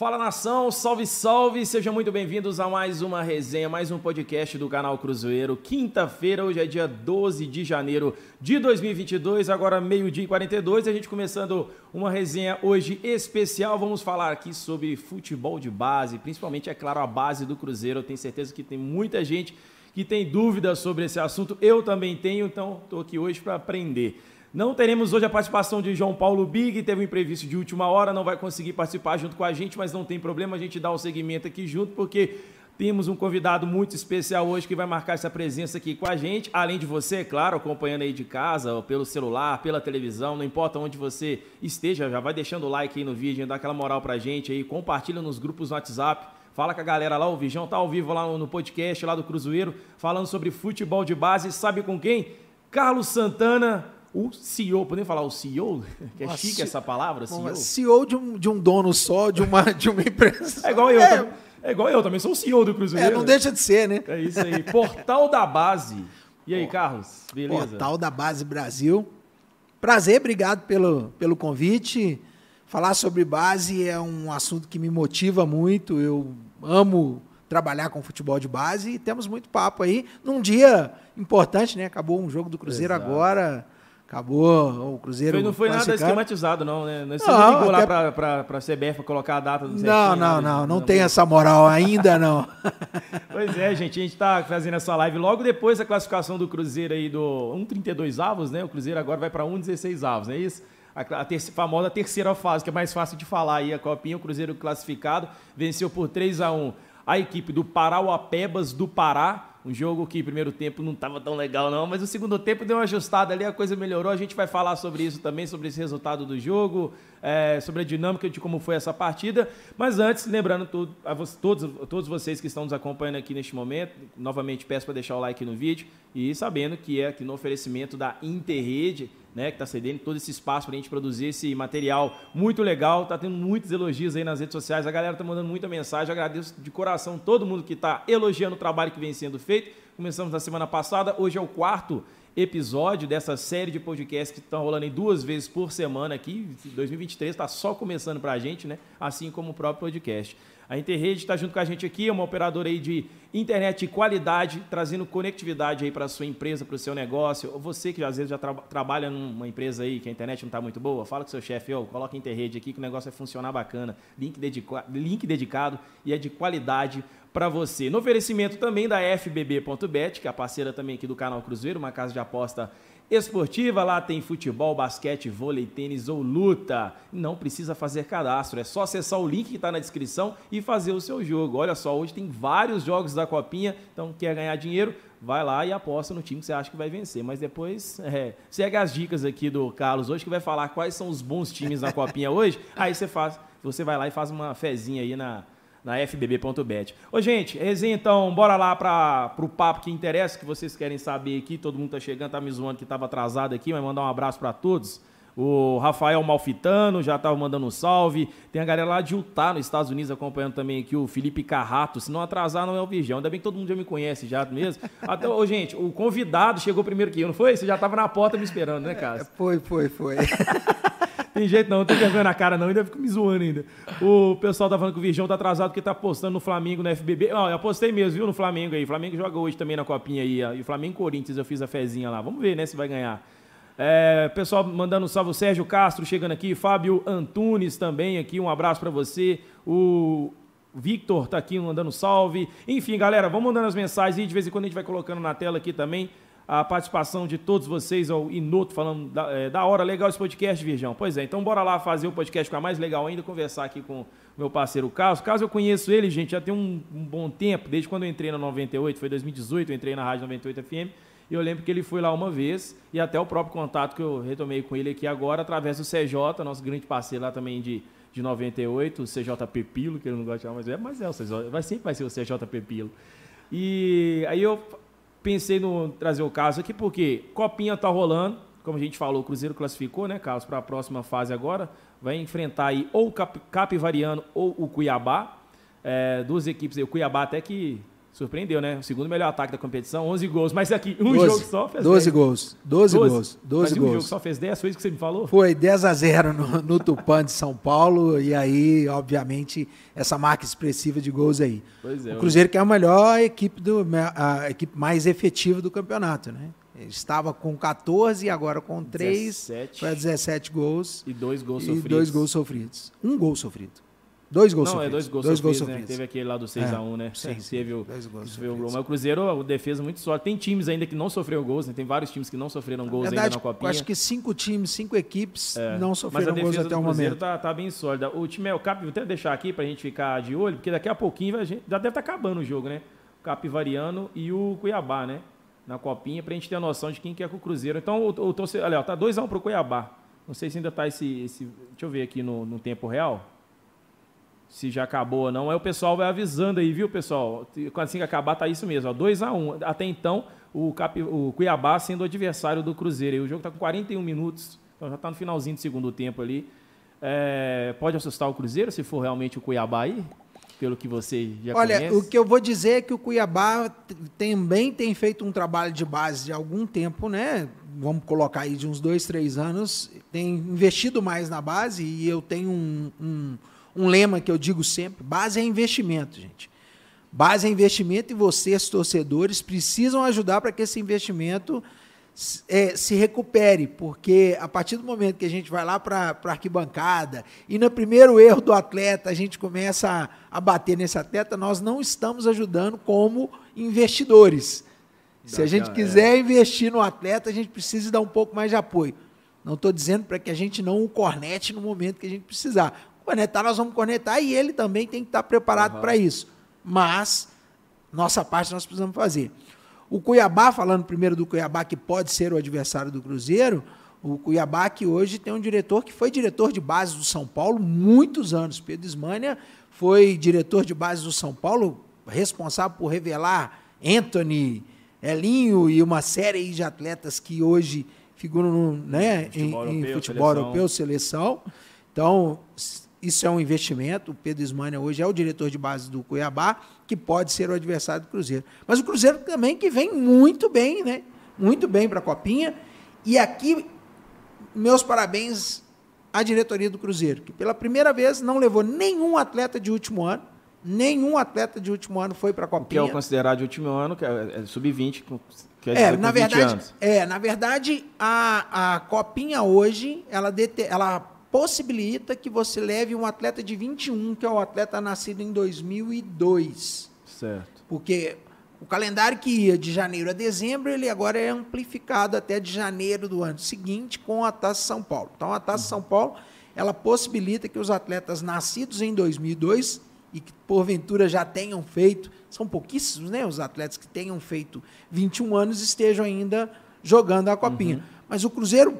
Fala nação, salve, salve! Sejam muito bem-vindos a mais uma resenha, mais um podcast do canal Cruzeiro. Quinta-feira, hoje é dia 12 de janeiro de 2022, agora meio-dia e 42. A gente começando uma resenha hoje especial. Vamos falar aqui sobre futebol de base, principalmente, é claro, a base do Cruzeiro. Eu tenho certeza que tem muita gente que tem dúvidas sobre esse assunto. Eu também tenho, então estou aqui hoje para aprender. Não teremos hoje a participação de João Paulo Big, teve um imprevisto de última hora, não vai conseguir participar junto com a gente, mas não tem problema, a gente dá o segmento aqui junto, porque temos um convidado muito especial hoje que vai marcar essa presença aqui com a gente, além de você, é claro, acompanhando aí de casa, pelo celular, pela televisão, não importa onde você esteja, já vai deixando o like aí no vídeo, dá aquela moral pra gente aí, compartilha nos grupos no WhatsApp, Fala com a galera lá, o Vijão tá ao vivo lá no podcast lá do Cruzeiro, falando sobre futebol de base, sabe com quem? Carlos Santana, o CEO, podemos falar o CEO? Que é Nossa, chique essa palavra, CEO? CEO de um, de um dono só, de uma, de uma empresa. É igual eu, é, é igual eu, também sou o CEO do Cruzeiro. É, não deixa de ser, né? É isso aí. Portal da Base. E aí, Carlos? Beleza? Portal da Base Brasil. Prazer, obrigado pelo, pelo convite. Falar sobre base é um assunto que me motiva muito. Eu amo trabalhar com futebol de base e temos muito papo aí num dia importante, né? Acabou um jogo do Cruzeiro Exato. agora. Acabou o Cruzeiro. Foi, não foi nada esquematizado, não, né? Não, você não, ligou até... lá pra, pra, pra CBF colocar a data do Não, não, não, não, não tem essa moral ainda, não. pois é, gente, a gente tá fazendo essa live logo depois da classificação do Cruzeiro aí do 1,32 avos, né? O Cruzeiro agora vai para 1,16 avos, não é isso? A, a ter, famosa terceira fase, que é mais fácil de falar aí, a Copinha, o Cruzeiro classificado, venceu por 3 a 1 a equipe do Parauapebas do Pará, um jogo que primeiro tempo não estava tão legal não, mas o segundo tempo deu uma ajustada ali, a coisa melhorou. A gente vai falar sobre isso também, sobre esse resultado do jogo, é, sobre a dinâmica de como foi essa partida. Mas antes, lembrando tudo, a todos, todos vocês que estão nos acompanhando aqui neste momento, novamente peço para deixar o like no vídeo e sabendo que é aqui no oferecimento da Interrede, né, que está cedendo todo esse espaço para a gente produzir esse material muito legal. Tá tendo muitos elogios aí nas redes sociais. A galera tá mandando muita mensagem. agradeço de coração todo mundo que está elogiando o trabalho que vem sendo feito. Começamos na semana passada, hoje é o quarto episódio dessa série de podcasts que estão rolando em duas vezes por semana aqui. 2023 está só começando para a gente, né? Assim como o próprio podcast. A Interrede está junto com a gente aqui, é uma operadora aí de internet de qualidade, trazendo conectividade aí para a sua empresa, para o seu negócio. Você que às vezes já tra trabalha numa empresa aí que a internet não está muito boa, fala com seu chefe, oh, coloca a Interrede aqui que o negócio vai funcionar bacana. Link, dedica link dedicado e é de qualidade para você. No oferecimento também da FBB.bet, que é a parceira também aqui do canal Cruzeiro, uma casa de aposta esportiva. Lá tem futebol, basquete, vôlei, tênis ou luta. Não precisa fazer cadastro, é só acessar o link que está na descrição e fazer o seu jogo. Olha só, hoje tem vários jogos da Copinha, então quer ganhar dinheiro? Vai lá e aposta no time que você acha que vai vencer. Mas depois, é, segue as dicas aqui do Carlos hoje, que vai falar quais são os bons times da Copinha hoje. Aí você faz, você vai lá e faz uma fezinha aí na, na fbb.bet. Ô, gente, resenha então, bora lá para o papo que interessa, que vocês querem saber aqui. Todo mundo tá chegando, tá me zoando que estava atrasado aqui, mas mandar um abraço para todos. O Rafael Malfitano já estava mandando um salve. Tem a galera lá de Utah, nos Estados Unidos, acompanhando também aqui o Felipe Carrato. Se não atrasar, não é o Virgão. Ainda bem que todo mundo já me conhece já mesmo. Até, ô, gente, o convidado chegou primeiro que eu, não foi? Você já estava na porta me esperando, né, cara? Foi, foi, foi. tem jeito não, não tem vergonha na cara não, ainda fico me zoando ainda. O pessoal tá falando que o Virgão tá atrasado porque tá apostando no Flamengo, no FBB. Não, eu apostei mesmo, viu, no Flamengo aí. O Flamengo joga hoje também na copinha aí. E o Flamengo Corinthians eu fiz a fezinha lá. Vamos ver, né, se vai ganhar. É, pessoal mandando um salve, o Sérgio Castro chegando aqui, Fábio Antunes também aqui, um abraço para você. O Victor tá aqui mandando salve. Enfim, galera, vamos mandando as mensagens e de vez em quando a gente vai colocando na tela aqui também a participação de todos vocês, ao Inoto, falando da, é, da hora, legal esse podcast, Virgão. Pois é, então bora lá fazer o podcast ficar mais legal ainda, conversar aqui com o meu parceiro Carlos. Caso eu conheço ele, gente, já tem um, um, bom tempo, desde quando eu entrei na 98, foi 2018, eu entrei na Rádio 98 FM, e eu lembro que ele foi lá uma vez, e até o próprio contato que eu retomei com ele aqui agora, através do CJ, nosso grande parceiro lá também de, de 98, o CJ Pepilo, que ele não gosta de chamar, mas é, mas é o CJ, vai, sempre vai ser o CJ Pepilo. E aí eu pensei no trazer o caso aqui porque Copinha tá rolando, como a gente falou, o Cruzeiro classificou, né, Carlos, para a próxima fase agora, vai enfrentar aí ou o Cap, Capivariano ou o Cuiabá, é, duas equipes aí, o Cuiabá até que Surpreendeu, né? O segundo melhor ataque da competição, 11 gols. Mas aqui, um 12, jogo só fez 12 10. gols. 12, gols. 12 Mas um gols. jogo só fez 10, foi isso que você me falou? Foi 10 a 0 no, no Tupã de São Paulo. E aí, obviamente, essa marca expressiva de gols aí. Pois é. O Cruzeiro que é a melhor equipe, do, a equipe mais efetiva do campeonato, né? Estava com 14 e agora com 3. 17. Foi a 17 gols. E dois gols e sofridos. dois gols sofridos. Um gol sofrido. Dois gols Não, sofridos. é dois gols dois sofridos, gols né? Teve aquele lá do 6x1, né? sim, Teve o, Dois gols o. Mas o Cruzeiro, o defesa muito sólido. Tem times ainda que não sofreram gols, né? Tem vários times que não sofreram gols verdade, ainda na Copinha. acho que cinco times, cinco equipes É. não Mas a sofreram gols defesa até do o Cruzeiro momento. tá, tá bem sólida. O time é o Cap, vou até deixar aqui pra gente ficar de olho, porque daqui a pouquinho a gente- já deve estar acabando o jogo, né? O Capivariano e o Cuiabá, né? Na Copinha, pra gente ter a noção de quem que é com o Cruzeiro. Então, o, o torcedor, olha, ó, tá 2x1 pro Cuiabá. Não sei se ainda tá esse, esse- Deixa eu ver aqui no, no tempo real. Se já acabou ou não. Aí o pessoal vai avisando aí, viu, pessoal? Quando assim que acabar, tá isso mesmo, ó. 2x1. Até então, o, Cap, o Cuiabá sendo o adversário do Cruzeiro. E o jogo tá com 41 minutos. Então já tá no finalzinho do segundo tempo ali. É, pode assustar o Cruzeiro se for realmente o Cuiabá aí? Pelo que você já Olha, conhece? o que eu vou dizer é que o Cuiabá também tem feito um trabalho de base de algum tempo, né? Vamos colocar aí de uns dois, três anos. Tem investido mais na base e eu tenho um, um, um lema que eu digo sempre: base é investimento, gente. Base é investimento e vocês, torcedores, precisam ajudar para que esse investimento eh, se recupere, porque a partir do momento que a gente vai lá para a arquibancada e no primeiro erro do atleta a gente começa a, a bater nesse atleta, nós não estamos ajudando como investidores. Se a gente Daquela- quiser investir no atleta, a gente precisa dar um pouco mais de apoio. Não estou dizendo para que a gente não o cornete no momento que a gente precisar. Cornetar, nós vamos cornetar e ele também tem que estar preparado Aham. para isso. Mas nossa parte nós precisamos fazer. O Cuiabá, falando primeiro do Cuiabá, que pode ser o adversário do Cruzeiro, o Cuiabá que hoje tem um diretor que foi diretor de base do São Paulo muitos anos. Pedro Ismânia foi diretor de base do São Paulo, responsável por revelar Anthony, Elinho e uma série de atletas que hoje figuram no, né, em, Futebol em europeu, futebol seleção. europeu, seleção. Então, isso é um investimento. O Pedro Ismânia hoje é o diretor de base do Cuiabá, que pode ser o adversário do Cruzeiro. Mas o Cruzeiro também que vem muito bem, né? Muito bem para a Copinha. E aqui, meus parabéns à diretoria do Cruzeiro, que pela primeira vez não levou nenhum atleta de último ano. Nenhum atleta de último ano foi para a Que é Copinha. o considerado de último ano, que é, é sub-20, com- quer É, com na 20 verdade, anos. é, na verdade, a, a copinha hoje, ela, dete- ela possibilita que você leve um atleta de 21, que é o atleta nascido em 2002. Certo. Porque o calendário que ia de janeiro a dezembro, ele agora é amplificado até de janeiro do ano seguinte com a Taça São Paulo. Então, a Taça São Paulo, ela possibilita que os atletas nascidos em 2002 e que porventura já tenham feito, são pouquíssimos, né, os atletas que tenham feito 21 anos estejam ainda jogando a copinha. Mas o Cruzeiro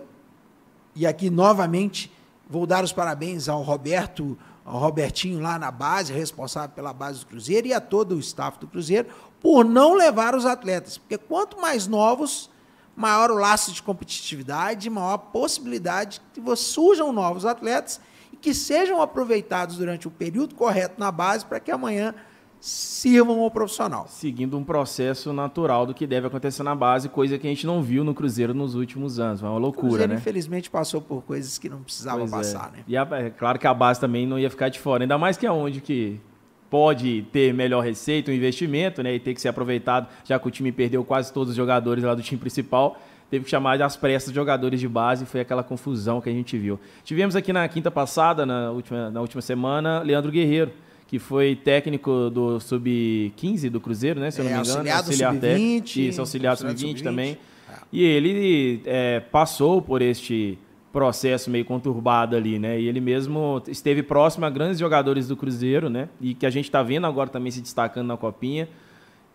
e aqui novamente vou dar os parabéns ao Roberto, ao Robertinho lá na base, responsável pela base do Cruzeiro, e a todo o staff do Cruzeiro, por não levar os atletas. Porque quanto mais novos, maior o laço de competitividade, maior a possibilidade que surjam novos atletas e que sejam aproveitados durante o período correto na base para que amanhã sirvam ao profissional. Seguindo um processo natural do que deve acontecer na base, coisa que a gente não viu no Cruzeiro nos últimos anos. É uma O loucura, Cruzeiro, né? infelizmente, passou por coisas que não precisava Pois é. passar, né? E a- é claro que a base também não ia ficar de fora. Ainda mais que é onde que pode ter melhor receita, um investimento, né? E ter que ser aproveitado, já que o time perdeu quase todos os jogadores lá do time principal. Teve que chamar às pressas jogadores de base e foi aquela confusão que a gente viu. Tivemos aqui na quinta passada, na última, na última semana, Leandro Guerreiro, que foi técnico do Sub-15 do Cruzeiro, né? Se eu não É, me engano. auxiliar do técnico. Sub-20, Isso, auxiliar do auxiliar do Sub-20 Sub-20. também. É. E ele é, passou por este processo meio conturbado ali, né? E ele mesmo esteve próximo a grandes jogadores do Cruzeiro, né? E que a gente está vendo agora também se destacando na Copinha.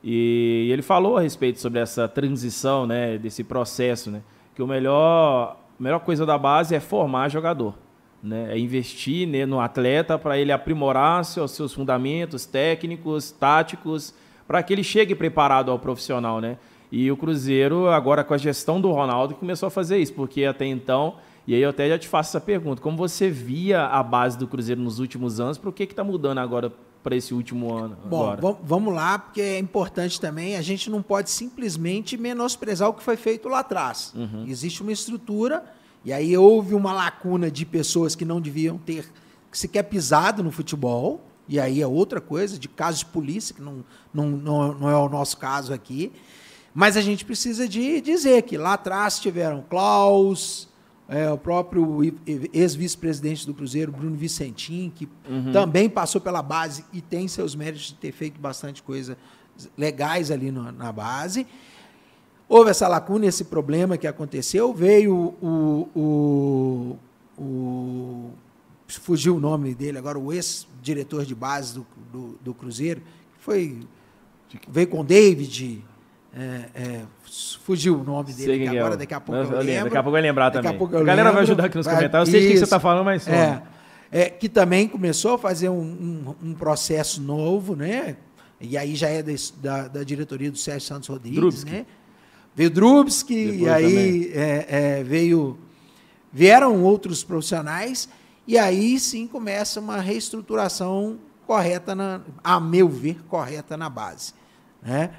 E ele falou a respeito sobre essa transição, né? Desse processo, né? Que o melhor, a melhor coisa da base é formar jogador, né? É investir né, no atleta para ele aprimorar seus, seus fundamentos técnicos, táticos, para que ele chegue preparado ao profissional, né? E o Cruzeiro, agora com a gestão do Ronaldo, começou a fazer isso, porque até então, e aí eu até já te faço essa pergunta, como você via a base do Cruzeiro nos últimos anos, por que está mudando agora para esse último ano. Bom, vamos lá, porque é importante também, a gente não pode simplesmente menosprezar o que foi feito lá atrás. Uhum. Existe uma estrutura, e aí houve uma lacuna de pessoas que não deviam ter sequer pisado no futebol, e aí é outra coisa, de casos de polícia, que não, não, não, não é o nosso caso aqui. Mas a gente precisa de dizer que lá atrás tiveram Klaus, é, o próprio ex-vice-presidente do Cruzeiro, Bruno Vicentim, que uhum. também passou pela base e tem seus méritos de ter feito bastante coisa legais ali no, na base. Houve essa lacuna, esse problema que aconteceu. Veio o, o, o fugiu o nome dele agora, o ex-diretor de base do, do, do Cruzeiro, que foi veio com o David, é, é, fugiu o nome dele agora, é daqui a pouco eu, eu lembro. Daqui a pouco vai lembrar daqui também. A, pouco eu a galera lembro, vai ajudar aqui nos comentários. Eu sei de que você está falando, mas... É, é, que também começou a fazer um, um, um, processo novo, né? E aí já é da, da diretoria do Sérgio Santos Rodrigues, Drubsky. né? Veio Drubsky, Depois e aí é, é, veio... Vieram outros profissionais e aí sim começa uma reestruturação correta, na, a meu ver, correta na base, né?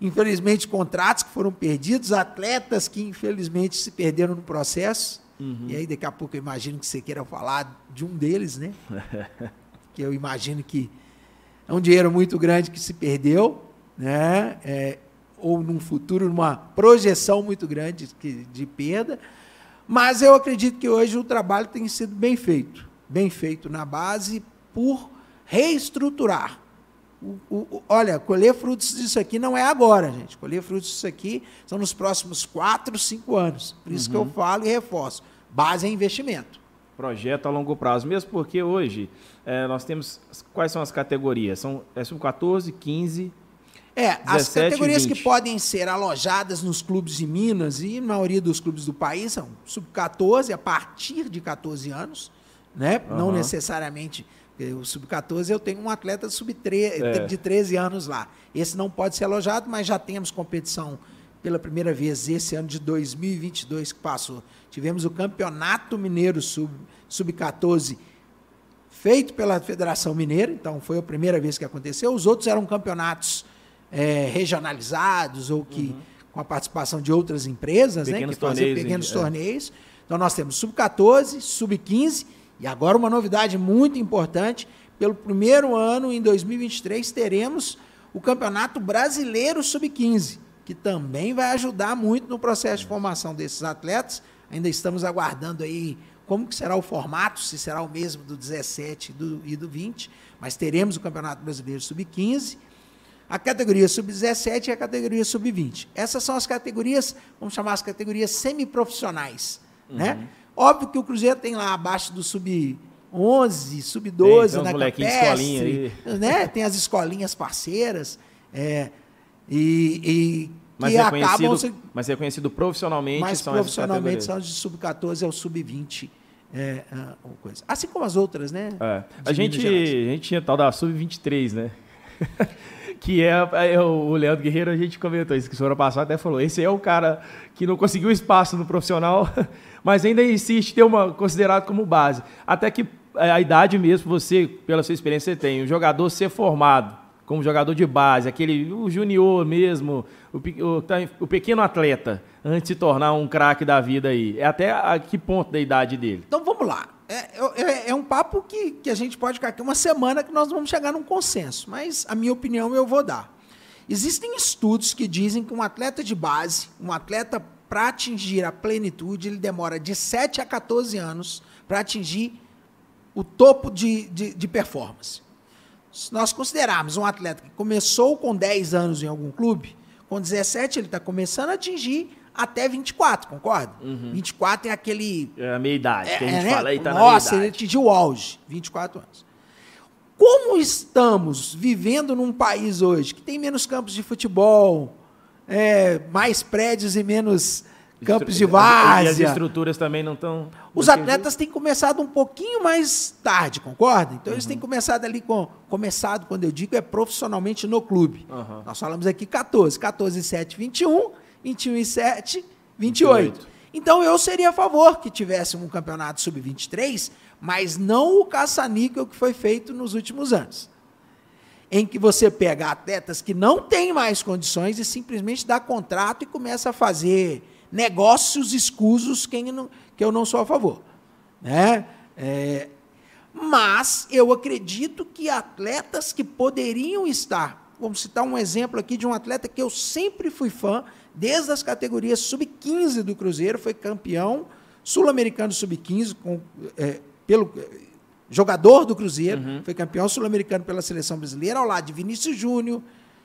infelizmente, contratos que foram perdidos, atletas que infelizmente se perderam no processo. Uhum. E aí, daqui a pouco, eu imagino que você queira falar de um deles, né? que eu imagino que é um dinheiro muito grande que se perdeu, né? É, ou num futuro, numa projeção muito grande de, perda. Mas eu acredito que hoje o trabalho tem sido bem feito. Bem feito na base por reestruturar o, o, olha, colher frutos disso aqui não é agora, gente. Colher frutos disso aqui são nos próximos quatro, cinco anos. Por isso uhum. que eu uhum. falo e reforço. Base é investimento. Projeto a longo prazo, mesmo porque hoje é, nós temos. Quais são as categorias? São é sub-14, 15. É, 17, as categorias que podem ser alojadas nos clubes de Minas e na maioria dos clubes do país são sub-14 a partir de 14 anos, né? Uhum. Não necessariamente o sub-14 eu tenho um atleta sub é. de 13 anos lá. Esse não pode ser alojado, mas já temos competição pela primeira vez esse ano de 2022 que passou. Tivemos o Campeonato Mineiro Sub-14 sub feito pela Federação Mineira, então foi a primeira vez que aconteceu. Os outros eram campeonatos é, regionalizados ou que uhum. com a participação de outras empresas, né, que faziam pequenos é. torneios. Então nós temos sub-14, sub-15 e agora uma novidade muito importante, pelo primeiro ano em 2023 teremos o Campeonato Brasileiro Sub-15, que também vai ajudar muito no processo de formação desses atletas. Ainda estamos aguardando aí como que será o formato, se será o mesmo do 17 do, e do 20, mas teremos o Campeonato Brasileiro Sub-15, a categoria Sub-17 e a categoria Sub-20. Essas são as categorias, vamos chamar as categorias semiprofissionais, né? uhum. né? Óbvio que o Cruzeiro tem lá abaixo do sub 11, sub 12 tem, na Capestre, né? Tem as escolinhas parceiras, é, e, e mas é acabam se, mas é conhecido profissionalmente mas são profissionalmente são de sub 14 ao sub 20 é, coisa. assim como as outras né é. a gente a gente tinha tal da sub 23 né que é, é, o Leandro Guerreiro a gente comentou isso que semana passada até falou esse é o cara que não conseguiu espaço no profissional mas ainda insiste ter uma considerado como base. Até que é, a idade mesmo, você, pela sua experiência, você tem, o jogador ser formado como jogador de base, aquele o junior mesmo, o, o, tá o pequeno atleta, antes de se tornar um craque da vida aí. É até a que ponto da idade dele? Então vamos lá. É, é, é, um papo que, que a gente pode ficar aqui uma semana que nós vamos chegar num consenso, mas a minha opinião eu vou dar. Existem estudos que dizem que um atleta de base, um atleta para atingir a plenitude, ele demora de 7 a 14 anos para atingir o topo de, de, de, performance. Se nós considerarmos um atleta que começou com 10 anos em algum clube, com 17 ele está começando a atingir até 24, concorda? Uhum. 24 é aquele. É a meia idade, é, que a gente é, fala aí, tá Nossa, ele atingiu o auge, 24 anos. Como estamos vivendo num país hoje que tem menos campos de futebol, é, mais prédios e menos campos de várzea. E as estruturas também não estão... Os atletas têm começado um pouquinho mais tarde, concorda? Então, uhum. eles têm uhum. começado ali com... Começado, quando eu digo, é profissionalmente no clube. Uhum. Nós falamos aqui 14. 14 e 7, 21. 21 e 7, 28. 28. Então, eu seria a favor que tivesse um campeonato sub-23, mas não o caça-níquel que foi feito nos últimos anos. em que você pega atletas que não têm mais condições e simplesmente dá contrato e começa a fazer negócios escusos que eu não, que eu não sou a favor. Né? É, mas eu acredito que atletas que poderiam estar, vamos citar um exemplo aqui de um atleta que eu sempre fui fã, desde as categorias sub-15 do Cruzeiro, foi campeão sul-americano sub-15 é, pelo jogador do Cruzeiro, uhum. foi campeão sul-americano pela seleção brasileira, ao lado de Vinícius Júnior,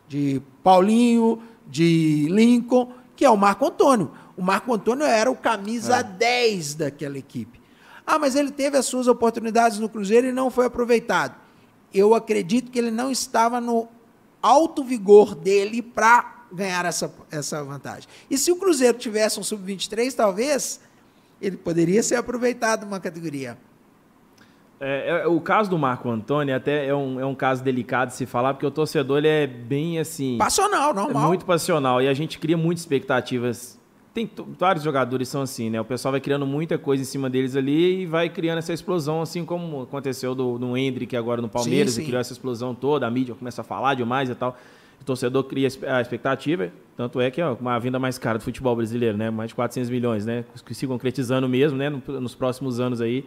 de Paulinho, de Lincoln, que é o Marco Antônio. O Marco Antônio era o camisa é. 10 daquela equipe. Ah, mas ele teve as suas oportunidades no Cruzeiro e não foi aproveitado. Eu acredito que ele não estava no alto vigor dele para ganhar essa, essa vantagem. E se o Cruzeiro tivesse um sub-23, talvez ele poderia ser aproveitado numa categoria. É, é, o caso do Marco Antônio até é um, é um caso delicado de se falar, porque o torcedor ele é bem assim. Passional, normal. É muito passional. E a gente cria muitas expectativas. Tem vários jogadores são assim, né? O pessoal vai criando muita coisa em cima deles ali e vai criando essa explosão, assim como aconteceu do, do Hendrick agora no Palmeiras, sim, sim. e criou essa explosão toda, a mídia começa a falar demais e tal. O torcedor cria a expectativa, tanto é que é uma vinda mais cara do futebol brasileiro, né? Mais de 400 milhões, né? Que se concretizando mesmo, né? Nos próximos anos aí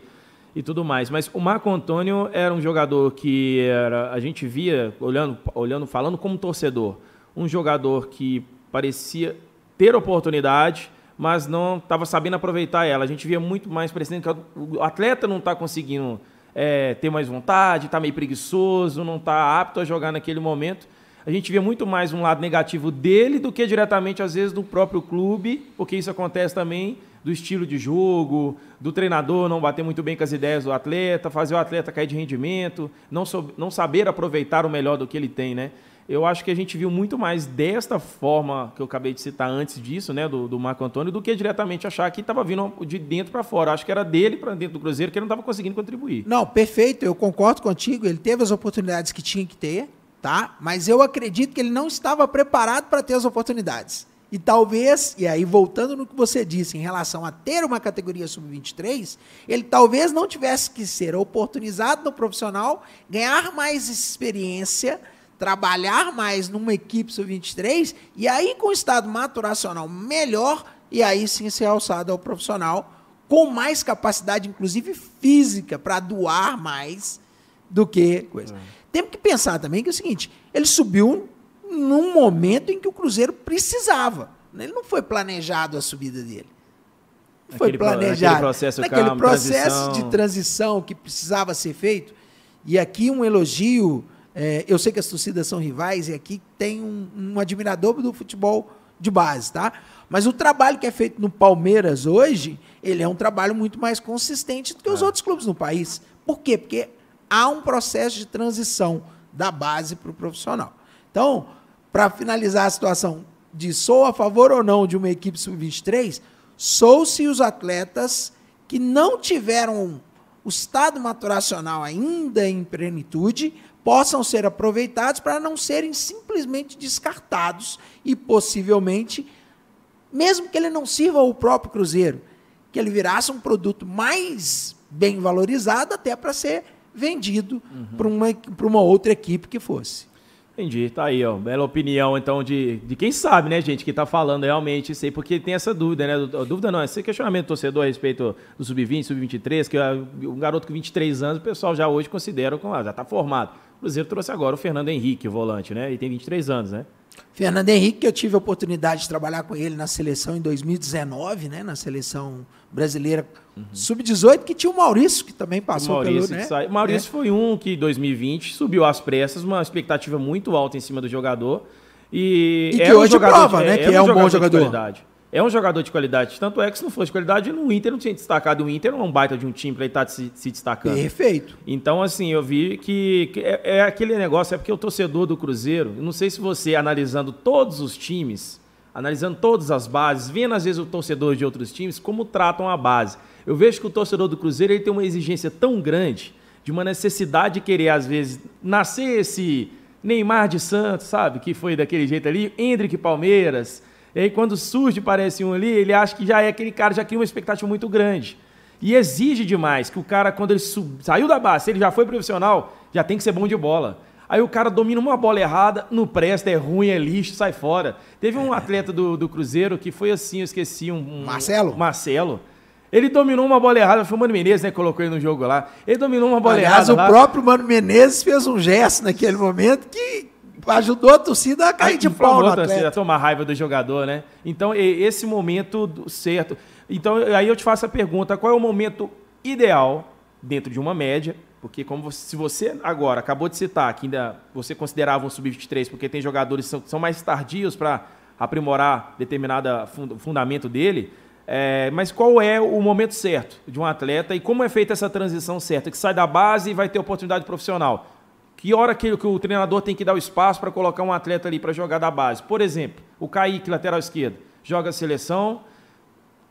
e tudo mais. Mas o Marco Antônio era um jogador que era, a gente via, olhando, olhando, falando como torcedor, um jogador que parecia ter oportunidade, mas não estava sabendo aproveitar ela. A gente via muito mais parecendo que o atleta não está conseguindo é, ter mais vontade, está meio preguiçoso, não está apto a jogar naquele momento. A gente via muito mais um lado negativo dele do que diretamente, às vezes, do próprio clube, porque isso acontece também do estilo de jogo, do treinador não bater muito bem com as ideias do atleta, fazer o atleta cair de rendimento, não, não saber aproveitar o melhor do que ele tem, né? Eu acho que a gente viu muito mais desta forma que eu acabei de citar antes disso, né, do, do Marco Antônio, do que diretamente achar que estava vindo de dentro para fora. Acho que era dele para dentro do Cruzeiro que ele não estava conseguindo contribuir. Não, perfeito, eu concordo contigo. Ele teve as oportunidades que tinha que ter, tá? Mas eu acredito que ele não estava preparado para ter as oportunidades. E talvez, e aí voltando no que você disse em relação a ter uma categoria sub-23, ele talvez não tivesse que ser oportunizado no profissional, ganhar mais experiência, trabalhar mais numa equipe sub-23 e aí com o estado maturacional melhor e aí sim ser alçado ao profissional com mais capacidade, inclusive física, para doar mais do que coisa. É. Temos que pensar também que é o seguinte: ele subiu num momento em que o Cruzeiro precisava. Ele não foi planejado a subida dele. Foi planejado. Naquele processo, naquele calma, processo transição. de transição que precisava ser feito. E aqui um elogio. É, eu sei que as torcidas são rivais e aqui tem um, um admirador do futebol de base, tá? Mas o trabalho que é feito no Palmeiras hoje, ele é um trabalho muito mais consistente do que os é. outros clubes no país. Por quê? Porque há um processo de transição da base para o profissional. Então, para finalizar a situação de sou a favor ou não de uma equipe sub-23, sou se os atletas que não tiveram o estado maturacional ainda em plenitude possam ser aproveitados para não serem simplesmente descartados e possivelmente, mesmo que ele não sirva ao próprio Cruzeiro, que ele virasse um produto mais bem valorizado até para ser vendido uhum. para uma, uma outra equipe que fosse. Entendi, tá aí, ó. Bela opinião, então, de, de quem sabe, né, gente, que tá falando realmente isso aí, porque tem essa dúvida, né? A dúvida não, esse questionamento do torcedor a respeito do sub-20, sub-23, que é um garoto com 23 anos, o pessoal já hoje considera, como, ah, já tá formado. O Cruzeiro trouxe agora o Fernando Henrique, o volante, né? E tem 23 anos, né? Fernando Henrique, que eu tive a oportunidade de trabalhar com ele na seleção em 2019, né, na seleção brasileira uhum. sub-18, que tinha o Maurício, que também passou o Maurício pelo, né? Sai... Maurício é. foi um que 2020 subiu às pressas, uma expectativa muito alta em cima do jogador. E, e que é hoje um prova, de, né, é, que é, um, um bom jogador. É um jogador de qualidade. Tanto é que se não fosse de qualidade, no Inter não tinha destacado. O Inter não é um baita de um time para ele estar tá se, se, destacando. Perfeito. Então, assim, eu vi que, que é, é, aquele negócio, é porque o torcedor do Cruzeiro, não sei se você, analisando todos os times, analisando todas as bases, vendo às vezes o torcedor de outros times, como tratam a base. Eu vejo que o torcedor do Cruzeiro ele tem uma exigência tão grande, de uma necessidade de querer, às vezes, nascer esse Neymar de Santos, sabe? Que foi daquele jeito ali, Hendrick Palmeiras e aí, quando surge, parece um ali, ele acha que já é aquele cara, já cria uma expectativa muito grande. E exige demais que o cara, quando ele saiu da base, se ele já foi profissional, já tem que ser bom de bola. Aí o cara domina uma bola errada, não presta, é ruim, é lixo, sai fora. Teve um atleta do, do Cruzeiro que foi assim, eu esqueci, um... um Marcelo? Marcelo. Ele dominou uma bola errada, foi o Mano Menezes, né? Colocou ele no jogo lá. Ele dominou uma bola Aliás, errada. o lá. próprio Mano Menezes fez um gesto naquele momento que ajudou a torcida a cair de pau no torcida, tomar raiva do jogador, né? Então, esse momento certo. Então, aí eu te faço a pergunta: qual é o momento ideal dentro de uma média? Porque como você- se você agora acabou de citar que ainda você considerava um sub-23 porque tem jogadores que são, são mais tardios para aprimorar determinado fundamento dele, é, mas qual é o momento certo de um atleta e como é feita essa transição certa? Que sai da base e vai ter oportunidade profissional. Que hora que, que o treinador tem que dar o espaço para colocar um atleta ali para jogar da base? Por exemplo, o Kaique, lateral esquerdo, joga a seleção,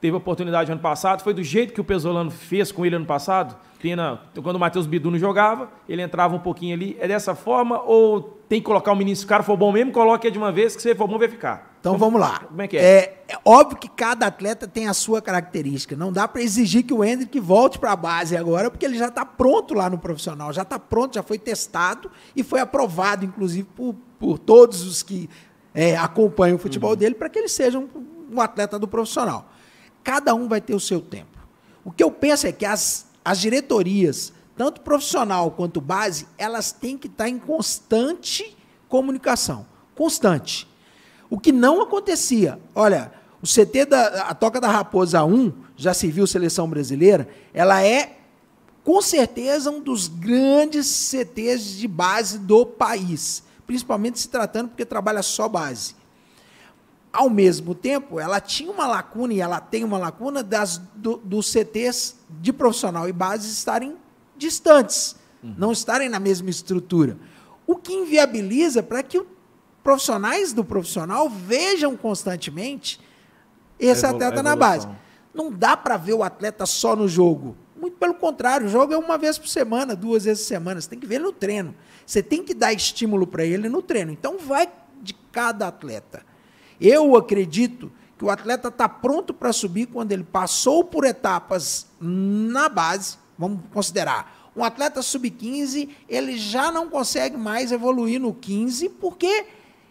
teve oportunidade ano passado, foi do jeito que o Pesolano fez com ele ano passado? Quando o Matheus Bidu não jogava, ele entrava um pouquinho ali. É dessa forma ou tem que colocar o menino, se o cara for bom mesmo, coloque de uma vez, que se for bom, vai ficar. Então vamos lá. Como é que é? é? é óbvio que cada atleta tem a sua característica. Não dá para exigir que o Hendrick volte para a base agora, porque ele já está pronto lá no profissional, já está pronto, já foi testado e foi aprovado, inclusive, por, por todos os que é, acompanham o futebol dele, para que ele seja um, um atleta do profissional. Cada um vai ter o seu tempo. O que eu penso é que as, as diretorias, tanto profissional quanto base, elas têm que estar em constante comunicação. Constante. O que não acontecia. Olha, o CT da a Toca da Raposa 1, já se viu seleção brasileira, ela é com certeza um dos grandes CTs de base do país, principalmente se tratando porque trabalha só base. Ao mesmo tempo, ela tinha uma lacuna e ela tem uma lacuna das do, dos CTs de profissional e base estarem distantes, não estarem na mesma estrutura. O que inviabiliza para que profissionais do profissional vejam constantemente esse atleta a na base. evolução. Não dá para ver o atleta só no jogo. Muito pelo contrário, o jogo é uma vez por semana, duas vezes por semana. Você tem que ver ele no treino. Você tem que dar estímulo para ele no treino. Então vai de cada atleta. Eu acredito que o atleta está pronto para subir quando ele passou por etapas na base. Vamos considerar. Um atleta sub-15, ele já não consegue mais evoluir no 15, porque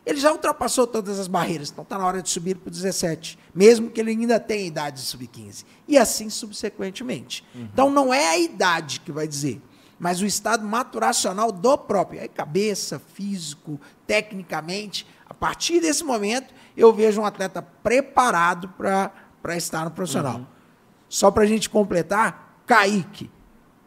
ele já ultrapassou todas as barreiras. Então está na hora de subir para o 17, mesmo que ele ainda tenha idade de sub-15. E assim subsequentemente. Então não é a idade que vai dizer, mas o estado maturacional do próprio. Aí cabeça, físico, tecnicamente. A partir desse momento, eu vejo um atleta preparado para estar no profissional. Só para a gente completar, Kaique.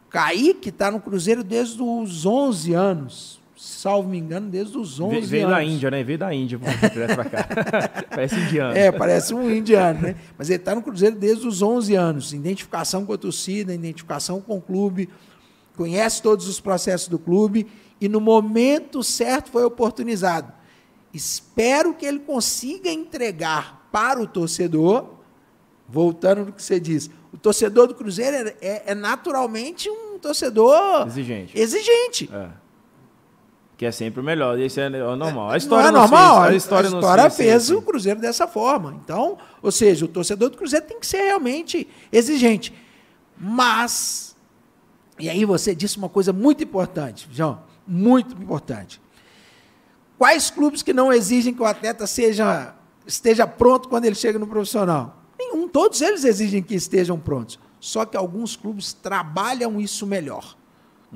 Kaique está no Cruzeiro desde os 11 anos. Salvo me engano, desde os 11 Ve- Veio anos. da Índia, né? Veio da Índia pra cá. Parece indiano. É, parece um indiano, né? Mas ele está no Cruzeiro desde os 11 anos. Identificação com a torcida, identificação com o clube, conhece todos os processos do clube e no momento certo foi oportunizado. Espero que ele consiga entregar para o torcedor, voltando no que você disse, o torcedor do Cruzeiro é, é- é naturalmente um torcedor Exigente. exigente. É. Que é sempre o melhor. Esse é o normal. A história não é não normal. fez, a a história, não história fez, fez sim, o. Cruzeiro dessa forma. Então, ou seja, o torcedor do Cruzeiro tem que ser realmente exigente. Mas, e aí você disse uma coisa muito importante, João, muito importante. Quais clubes que não exigem que o atleta seja, esteja pronto quando ele chega no profissional? Nenhum. Todos eles exigem que estejam prontos. Só que alguns clubes trabalham isso melhor.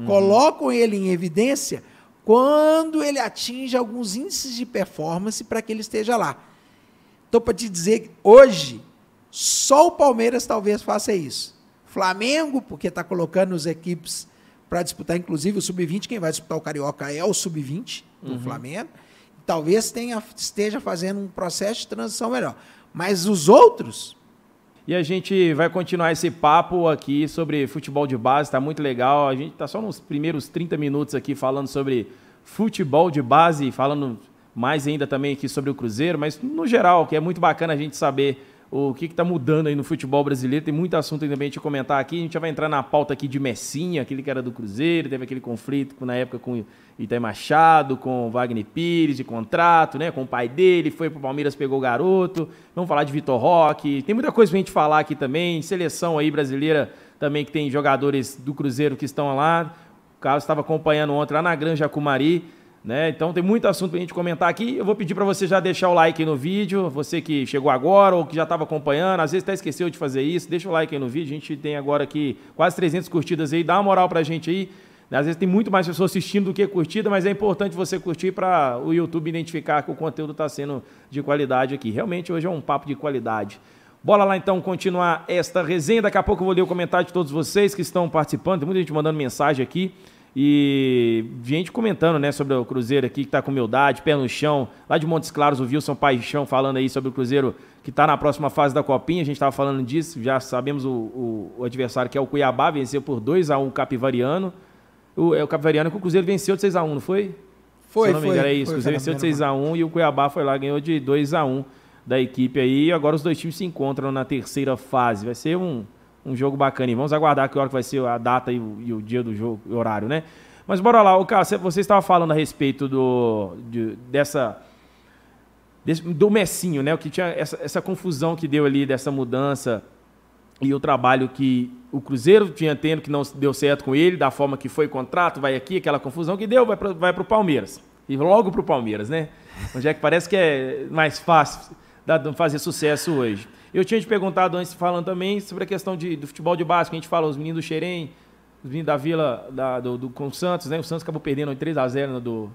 Colocam ele em evidência quando ele atinge alguns índices de performance para que ele esteja lá. Estou para te dizer que hoje, só o Palmeiras talvez faça isso. Flamengo, porque está colocando as equipes para disputar, inclusive o Sub-20, quem vai disputar o Carioca é o Sub-20 do Flamengo. Talvez tenha, esteja fazendo um processo de transição melhor. Mas os outros, E a gente vai continuar esse papo aqui sobre futebol de base, tá muito legal. A gente tá só nos primeiros 30 minutos aqui falando sobre futebol de base, falando mais ainda também aqui sobre o Cruzeiro, mas no geral, que é muito bacana a gente saber o que está mudando aí no futebol brasileiro. Tem muito assunto ainda pra gente comentar aqui. A gente já vai entrar na pauta aqui de Messinha, aquele que era do Cruzeiro, teve aquele conflito na época com Itaí Machado, com Wagner Pires de contrato, né? Com o pai dele, foi pro Palmeiras, pegou o garoto. Vamos falar de Vitor Roque. Tem muita coisa pra gente falar aqui também. Seleção aí brasileira também que tem jogadores do Cruzeiro que estão lá. O Carlos estava acompanhando ontem lá na Granja Cumari. Né? Então tem muito assunto para a gente comentar aqui. Eu vou pedir para você já deixar o like no vídeo, você que chegou agora ou que já estava acompanhando, às vezes até esqueceu de fazer isso, deixa o like aí no vídeo. A gente tem agora aqui quase 300 curtidas aí, dá uma moral para a gente aí. Às vezes tem muito mais pessoas assistindo do que curtida, mas é importante você curtir para o YouTube identificar que o conteúdo está sendo de qualidade aqui. Realmente hoje é um papo de qualidade. Bora lá então continuar esta resenha. Daqui a pouco eu vou ler o comentário de todos vocês que estão participando. Tem muita gente mandando mensagem aqui. E gente comentando, né, sobre o Cruzeiro aqui, que está com humildade, pé no chão. Lá de Montes Claros, o Wilson Paixão falando aí sobre o Cruzeiro que está na próxima fase da Copinha. A gente estava falando disso, já sabemos o, o, o, adversário que é o Cuiabá, venceu por 2 a 1 o Capivariano. O, é o Capivariano que o Cruzeiro venceu de 6 a 1 não foi? Foi, Se eu não me foi. engano, é isso. foi, o Cruzeiro venceu de 6 a 1 e o Cuiabá foi lá, ganhou de 2 a 1 da equipe aí. E agora os dois times se encontram na terceira fase. Vai ser um, um jogo bacana. E vamos aguardar que hora que vai ser a data e o, e o dia do jogo, o horário, né? Mas bora lá, o cara, você estava falando a respeito do, de, dessa desse, do Messinho, né? O que tinha essa, essa confusão que deu ali dessa mudança e o trabalho que o Cruzeiro tinha tendo que não deu certo com ele, da forma que foi contrato, vai aqui, aquela confusão que deu, vai para vai o Palmeiras. E logo para o Palmeiras, né? Onde é que parece que é mais fácil fazer sucesso hoje. Eu tinha te perguntado antes, falando também sobre a questão de, do futebol de básico, a gente fala, os meninos do Xerém, os meninos da Vila, da, do, do, com o Santos, né? O Santos acabou perdendo 3 a 0 do.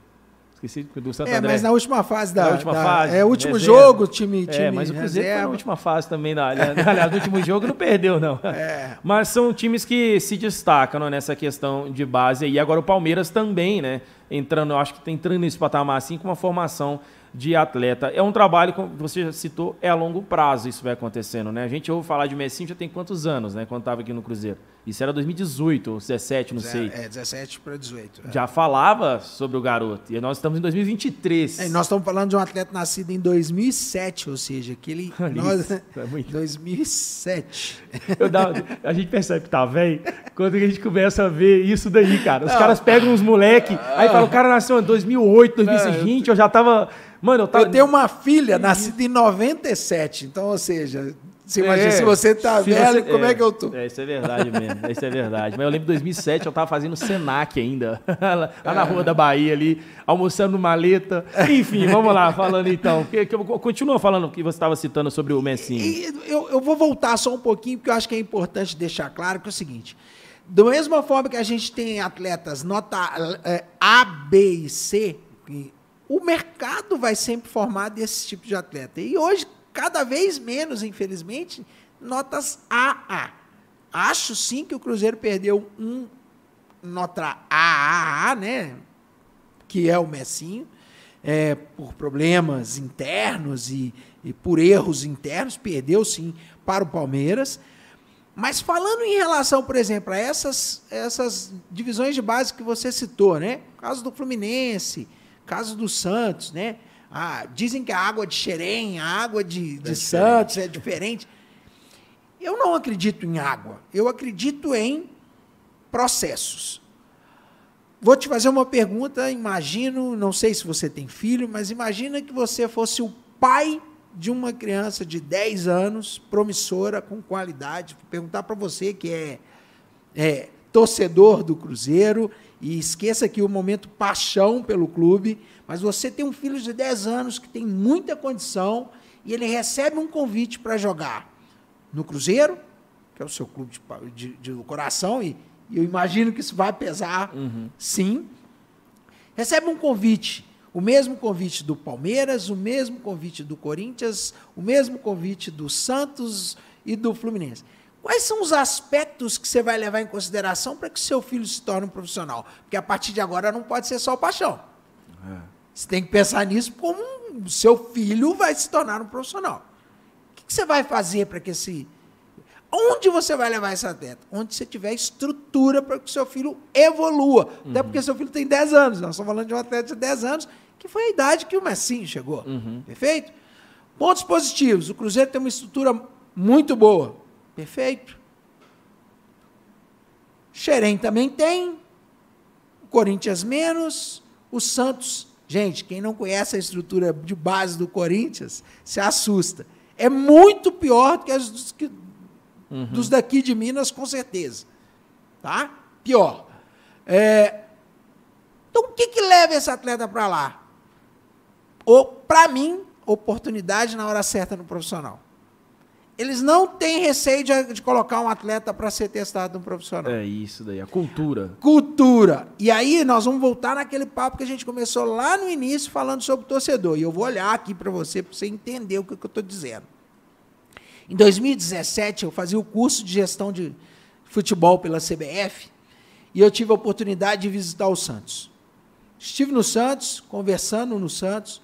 Esqueci do Santo É, André. mas na última fase da. Na última da- fase, É o último reserva. jogo, time, time É, mas o Cruzeiro foi na última fase também. Na, aliás, no último jogo não perdeu, não. É. Mas são times que se destacam né, nessa questão de base. E agora o Palmeiras também, né? Entrando, eu acho que está entrando nesse patamar assim com uma formação de atleta. É um trabalho, como você já citou, é a longo prazo isso vai acontecendo, né? A gente ouve falar de Messi já tem quantos anos, né? Quando estava aqui no Cruzeiro. Isso era 2018 ou 17, não sei. É, 17 para 18. é. Já falava sobre o garoto. E nós estamos em 2023. É, nós estamos falando de um atleta nascido em 2007, ou seja, que ele. nós, é muito 2007. Eu dá- a gente percebe que tá velho quando a gente começa a ver isso daí, cara. Os caras pegam uns moleque, aí fala, o cara nasceu em 2008, 2006. Gente, eu já tava... Mano, eu tava... Eu tenho uma filha nascida em 97, então, ou seja, você imagina, É, se você tá se velho, você- como é que eu tô? É, isso é verdade mesmo, isso é verdade. Mas eu lembro de 2007, eu tava fazendo Senac ainda, lá na Rua da Bahia ali, almoçando maleta. Enfim, vamos lá, falando então. Que- que Continua falando o que você estava citando sobre o Messinho. Eu, eu vou voltar só um pouquinho, porque eu acho que é importante deixar claro que é o seguinte: da mesma forma que a gente tem atletas nota eh, A, B e C, o mercado vai sempre formar desse tipo de atleta. E hoje, cada vez menos, infelizmente, notas AA. Acho sim que o Cruzeiro perdeu um nota AAA, né? que é o Messinho, é, por problemas internos e, e por erros internos, perdeu sim para o Palmeiras. Mas falando em relação, por exemplo, a essas, essas divisões de base que você citou, né? Caso do Fluminense, caso do Santos, né? Ah, dizem que a água de Xerém, a água de, de É Santos é diferente. Eu não acredito em água. Eu acredito em processos. Vou te fazer uma pergunta. Imagino, não sei se você tem filho, mas imagina que você fosse o pai de uma criança de 10 anos, promissora, com qualidade. Vou perguntar para você que é, é torcedor do Cruzeiro e esqueça aqui o momento paixão pelo clube, mas você tem um filho de 10 anos que tem muita condição e ele recebe um convite para jogar no Cruzeiro, que é o seu clube de, de- de coração, e, e eu imagino que isso vai pesar, sim. Recebe um convite, o mesmo convite do Palmeiras, o mesmo convite do Corinthians, o mesmo convite do Santos e do Fluminense. Quais são os aspectos que você vai levar em consideração para que seu filho se torne um profissional? Porque a partir de agora não pode ser só o paixão. Você tem que pensar nisso como o seu filho vai se tornar um profissional. O que que você vai fazer para que esse. Onde você vai levar esse atleta? Onde você tiver estrutura para que o seu filho evolua. Até porque seu filho tem 10 anos. Nós estamos falando de um atleta de 10 anos, que foi a idade que o Messinho chegou. Perfeito? Pontos positivos. O Cruzeiro tem uma estrutura muito boa. Perfeito. Xerém também tem. O Corinthians menos. O Santos. Gente, quem não conhece a estrutura de base do Corinthians se assusta. É muito pior do que as dos, que- dos daqui de Minas, com certeza. Tá? Pior. É, Então, o que, que leva esse atleta para lá? Ou, para mim, oportunidade na hora certa no profissional. Eles não têm receio de, de colocar um atleta para ser testado no profissional. É isso daí, a cultura. Cultura. E aí nós vamos voltar naquele papo que a gente começou lá no início falando sobre o torcedor. E eu vou olhar aqui para você, para você entender o que, que eu estou dizendo. Em 2017, eu fazia o curso de gestão de futebol pela CBF e eu tive a oportunidade de visitar o Santos. Estive no Santos, conversando no Santos,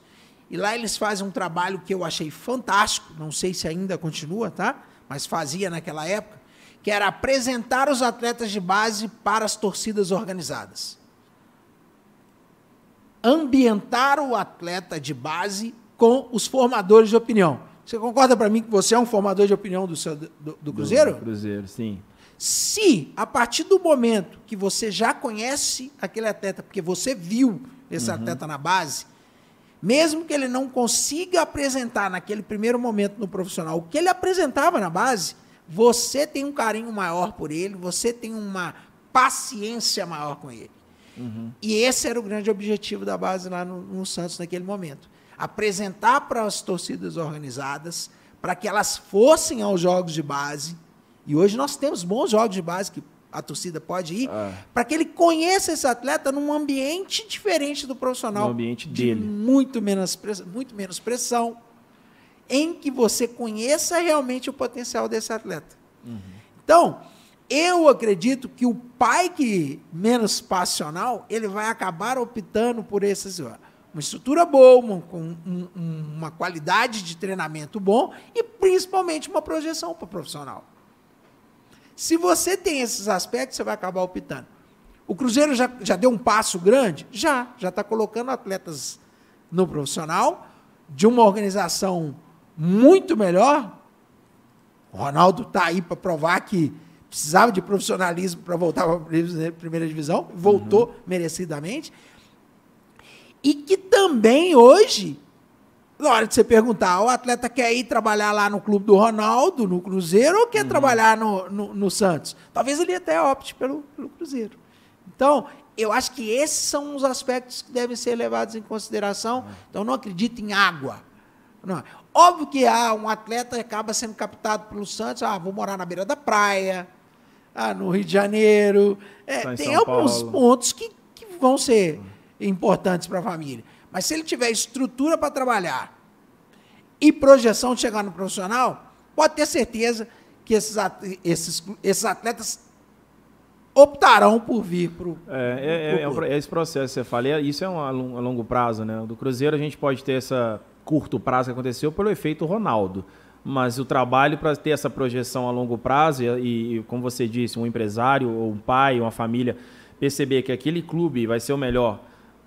e lá eles fazem um trabalho que eu achei fantástico, não sei se ainda continua, tá? Mas fazia naquela época, que era apresentar os atletas de base para as torcidas organizadas. Ambientar o atleta de base com os formadores de opinião. Você concorda para mim que você é um formador de opinião do, seu, do, do Cruzeiro? Do Cruzeiro, sim. Se, a partir do momento que você já conhece aquele atleta, porque você viu esse uhum. atleta na base, mesmo que ele não consiga apresentar naquele primeiro momento no profissional o que ele apresentava na base, você tem um carinho maior por ele, você tem uma paciência maior com ele. Uhum. E esse era o grande objetivo da base lá no, no Santos naquele momento. Apresentar para as torcidas organizadas, para que elas fossem aos jogos de base. E hoje nós temos bons jogos de base que a torcida pode ir, ah. para que ele conheça esse atleta num ambiente diferente do profissional. No ambiente dele. De muito menos, muito menos pressão, em que você conheça realmente o potencial desse atleta. Uhum. Então, eu acredito que o pai que menos passional, ele vai acabar optando por esses uma estrutura boa, com um, um, uma qualidade de treinamento bom e principalmente uma projeção para o profissional. Se você tem esses aspectos, você vai acabar optando. O Cruzeiro já, já deu um passo grande? Já. Já está colocando atletas no profissional, de uma organização muito melhor. O Ronaldo está aí para provar que precisava de profissionalismo para voltar para a primeira divisão, voltou uhum. merecidamente. E que também hoje na hora de você perguntar, o atleta quer ir trabalhar lá no clube do Ronaldo, no Cruzeiro, ou quer uhum. trabalhar no, no, no, Santos? Talvez ele até opte pelo, pelo Cruzeiro. Então, eu acho que esses são os aspectos que devem ser levados em consideração. Uhum. Então, não acredito em água. Não. Óbvio que ah, um atleta acaba sendo captado pelo Santos, ah, vou morar na beira da praia, ah, no Rio de Janeiro. É, tem São alguns Paulo. pontos que, que vão ser uhum. importantes para a família. Mas se ele tiver estrutura para trabalhar e projeção de chegar no profissional, pode ter certeza que esses, esses, esses atletas optarão por vir para o. É, é, é, é, esse processo que você fala, isso é um, a longo prazo, né? Do Cruzeiro a gente pode ter essa curto prazo que aconteceu pelo efeito Ronaldo. Mas o trabalho para ter essa projeção a longo prazo, e, e, como você disse, um empresário, ou um pai, uma família, perceber que aquele clube vai ser o melhor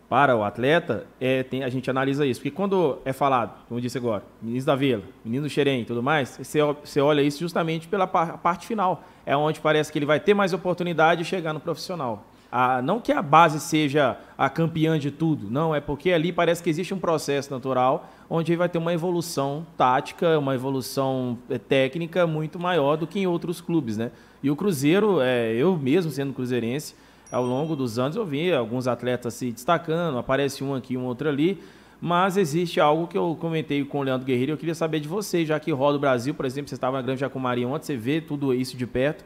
para o atleta, é, tem, a gente analisa isso. Porque quando é falado, como eu disse agora, meninos da Vila, menino do Xerém e tudo mais, você, você olha isso justamente pela parte final. É onde parece que ele vai ter mais oportunidade de chegar no profissional. A, não que a base seja a campeã de tudo, não, é porque ali parece que existe um processo natural onde vai ter uma evolução tática, uma evolução é, técnica muito maior do que em outros clubes, né? E o Cruzeiro, é, eu mesmo sendo cruzeirense, ao longo dos anos eu vi alguns atletas se destacando, aparece um aqui, um outro ali, mas existe algo que eu comentei com o Leandro Guerreiro e eu queria saber de você, já que roda o Brasil, por exemplo, você estava na Grande Jacumaria ontem, você vê tudo isso de perto,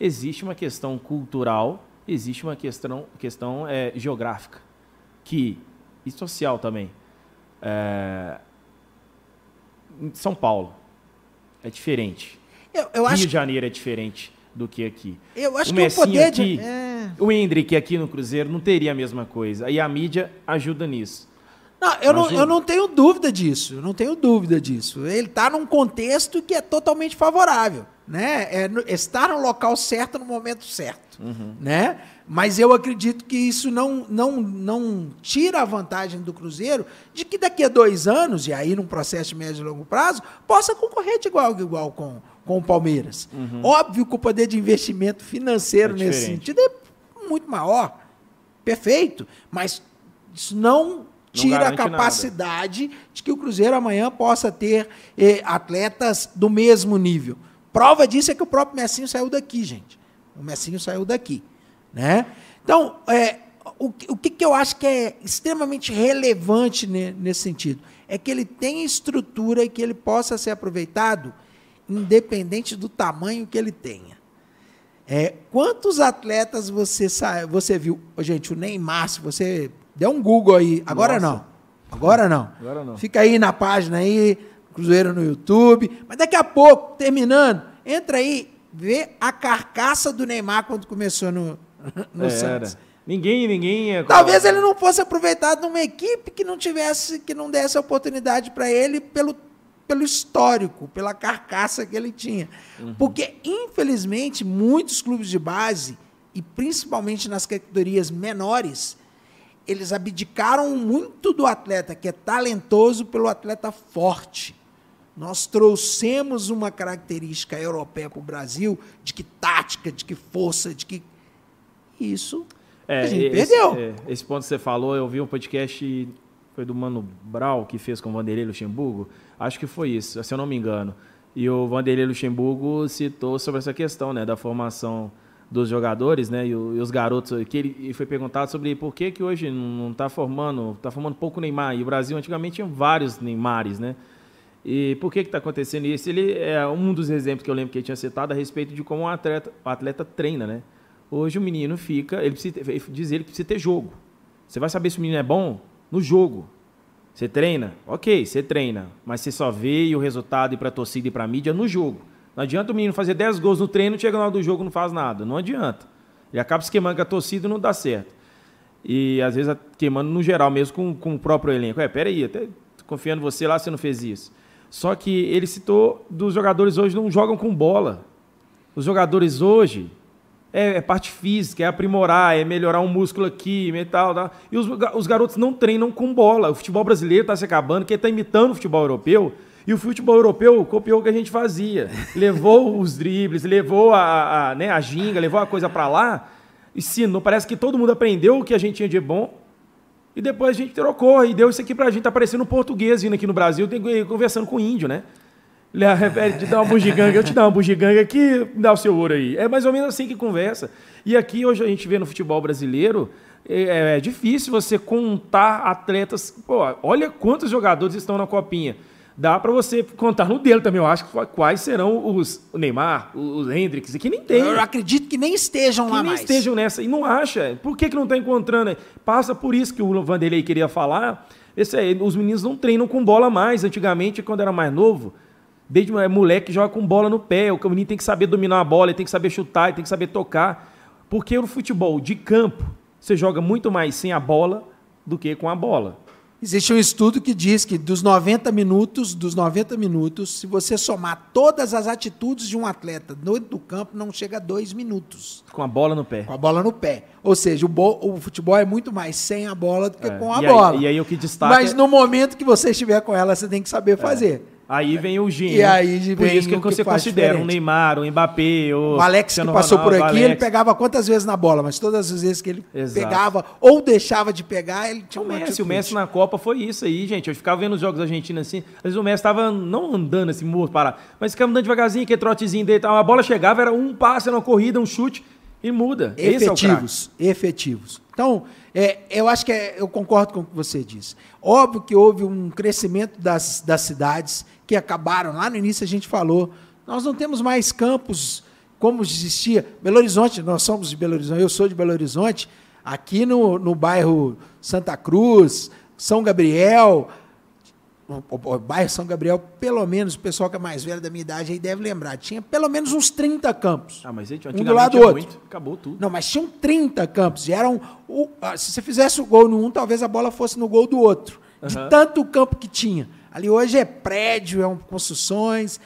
existe uma questão cultural, existe uma questão, questão é, geográfica, que, e social também. É, São Paulo é diferente. Eu, eu Rio de Janeiro é diferente do que aqui. Eu acho o que o poder aqui, de... é... o Hendrick aqui no Cruzeiro não teria a mesma coisa. E a mídia ajuda nisso. Não, eu, não, eu não tenho dúvida disso. Eu não tenho dúvida disso. Ele está num contexto que é totalmente favorável. Né? É, estar no local certo no momento certo. Uhum. Né? Mas eu acredito que isso não, não, não tira a vantagem do Cruzeiro de que daqui a dois anos, e aí num processo de médio e longo prazo, possa concorrer de igual a igual com, com o Palmeiras. Uhum. Óbvio que o poder de investimento financeiro é nesse sentido é muito maior. Perfeito. Mas isso não tira a capacidade nada. de que o Cruzeiro amanhã possa ter eh, atletas do mesmo nível. Prova disso é que o próprio Messinho saiu daqui, gente. O Messinho saiu daqui. Né? Então, é, o, o que, que eu acho que é extremamente relevante ne, nesse sentido? É que ele tenha estrutura e que ele possa ser aproveitado independente do tamanho que ele tenha. É, quantos atletas você, você viu? Gente, o Neymar, se você der um Google aí, agora Nossa. não. Agora não. Agora não. Fica aí na página aí, Cruzeiro no YouTube. Mas daqui a pouco, terminando, entra aí, vê a carcaça do Neymar quando começou no, no é, Santos. Era. Ninguém, ninguém. É... Talvez ele não fosse aproveitado numa equipe que não tivesse, que não desse oportunidade para ele pelo, pelo histórico, pela carcaça que ele tinha. Uhum. Porque, infelizmente, muitos clubes de base, e principalmente nas categorias menores, eles abdicaram muito do atleta que é talentoso pelo atleta forte. Nós trouxemos uma característica europeia para o Brasil de que tática, de que força, de que. Isso é, a gente esse, perdeu. É, esse ponto que você falou, eu vi um podcast, foi do Mano Brau, que fez com o Vanderlei Luxemburgo. Acho que foi isso, se eu não me engano. E o Vanderlei Luxemburgo citou sobre essa questão né, da formação dos jogadores, né? E, o, os garotos, que ele foi perguntado sobre por que, que hoje não está formando, está formando pouco Neymar. E o Brasil antigamente tinha vários Neymares, né? E por que está acontecendo isso? Ele é um dos exemplos que eu lembro que ele tinha citado a respeito de como um atleta, o atleta treina, né? Hoje o menino fica, ele precisa, diz ele que precisa ter jogo. Você vai saber se o menino é bom no jogo. Você treina? Ok, você treina. Mas você só vê o resultado e para a torcida e para a mídia no jogo. Não adianta o menino fazer 10 gols no treino, chega na hora do jogo não faz nada. Não adianta. Ele acaba se queimando com a torcida e não dá certo. E às vezes queimando no geral, mesmo com, com o próprio elenco. É, peraí, até confiando em você lá, você não fez isso. Só que ele citou dos jogadores hoje não jogam com bola. Os jogadores hoje é, é parte física, é aprimorar, é melhorar um músculo aqui e tal, tal. E os, os garotos não treinam com bola. O futebol brasileiro está se acabando, que está imitando o futebol europeu. E o futebol europeu copiou o que a gente fazia. Levou os dribles, levou a, a, né, a ginga, levou a coisa para lá. Ensinou. Parece que todo mundo aprendeu o que a gente tinha de bom. E depois a gente trocou e deu isso aqui pra gente. Tá parecendo um português vindo aqui no Brasil, conversando com o índio, né? Ele refere, te dá uma bugiganga, eu te dou uma bugiganga aqui, dá o seu ouro aí. É mais ou menos assim que conversa. E aqui hoje a gente vê no futebol brasileiro, é, é difícil você contar atletas. Pô, olha quantos jogadores estão na copinha dá para você contar no dele também. Eu acho quais serão os Neymar, os Hendrix, que nem tem. Eu acredito que nem estejam que lá nem mais. estejam nessa. E não acha. Por que, que não está encontrando? Passa por isso que o Vanderlei queria falar. Esse aí, os meninos não treinam com bola mais. Antigamente, quando era mais novo, desde moleque joga com bola no pé. O menino tem que saber dominar a bola, ele tem que saber chutar, ele tem que saber tocar. Porque o futebol de campo, você joga muito mais sem a bola do que com a bola. Existe um estudo que diz que dos 90 minutos, dos 90 minutos, se você somar todas as atitudes de um atleta dentro do campo, não chega a dois minutos. Com a bola no pé. Com a bola no pé. Ou seja, o, o futebol é muito mais sem a bola do que é. com a e bola. Aí, e aí o que destaca... Mas no momento que você estiver com ela, você tem que saber é. fazer. Aí vem o gênio. E aí vem Por isso que, que você considera diferente. um Neymar, um Mbappé, o, o Alex que passou Ronaldo, por aqui, ele pegava quantas vezes na bola, mas todas as vezes que ele Exato. pegava ou deixava de pegar, ele tinha o Messi, o Messi na Copa foi isso aí, gente. Eu ficava vendo os jogos argentinos assim, às vezes o Messi estava não andando assim, morto, parado, mas ficava andando devagarzinho, aquele trotezinho dele, a bola chegava, era um passe, era uma corrida, um chute e muda. Efetivos, é efetivos. Então, é, eu acho que é, eu concordo com o que você disse. Óbvio que houve um crescimento das, das cidades, que acabaram. Lá no início a gente falou, nós não temos mais campos como existia. Belo Horizonte, nós somos de Belo Horizonte, eu sou de Belo Horizonte, aqui no, no bairro Santa Cruz, São Gabriel, o, bairro São Gabriel, pelo menos, o pessoal que é mais velho da minha idade aí deve lembrar, tinha pelo menos uns 30 campos. Ah, mas gente, um do lado do outro. Muito, acabou tudo. Não, mas tinham 30 campos. E eram. O, se você fizesse o gol no um, talvez a bola fosse no gol do outro. De tanto campo que tinha. Ali hoje é prédio, é construções.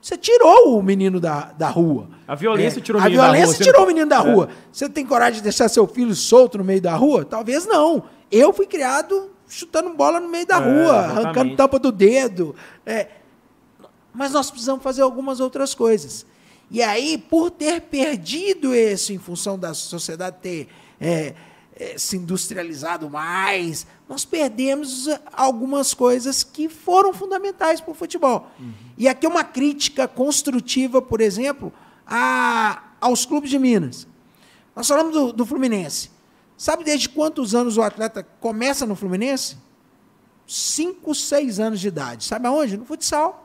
Você tirou o menino da, da rua. A violência é, tirou o menino da rua. A violência tirou o menino da rua. É. Você tem coragem de deixar seu filho solto no meio da rua? Talvez não. Eu fui criado chutando bola no meio da é, rua, exatamente. arrancando tampa do dedo. É. Mas nós precisamos fazer algumas outras coisas. E aí, por ter perdido isso em função da sociedade ter é, é, se industrializado mais, nós perdemos algumas coisas que foram fundamentais para o futebol. Uhum. E aqui é uma crítica construtiva, por exemplo, a, aos clubes de Minas. Nós falamos do, do Fluminense. Sabe desde quantos anos o atleta começa no Fluminense? 5, 6 anos de idade. Sabe aonde? No futsal.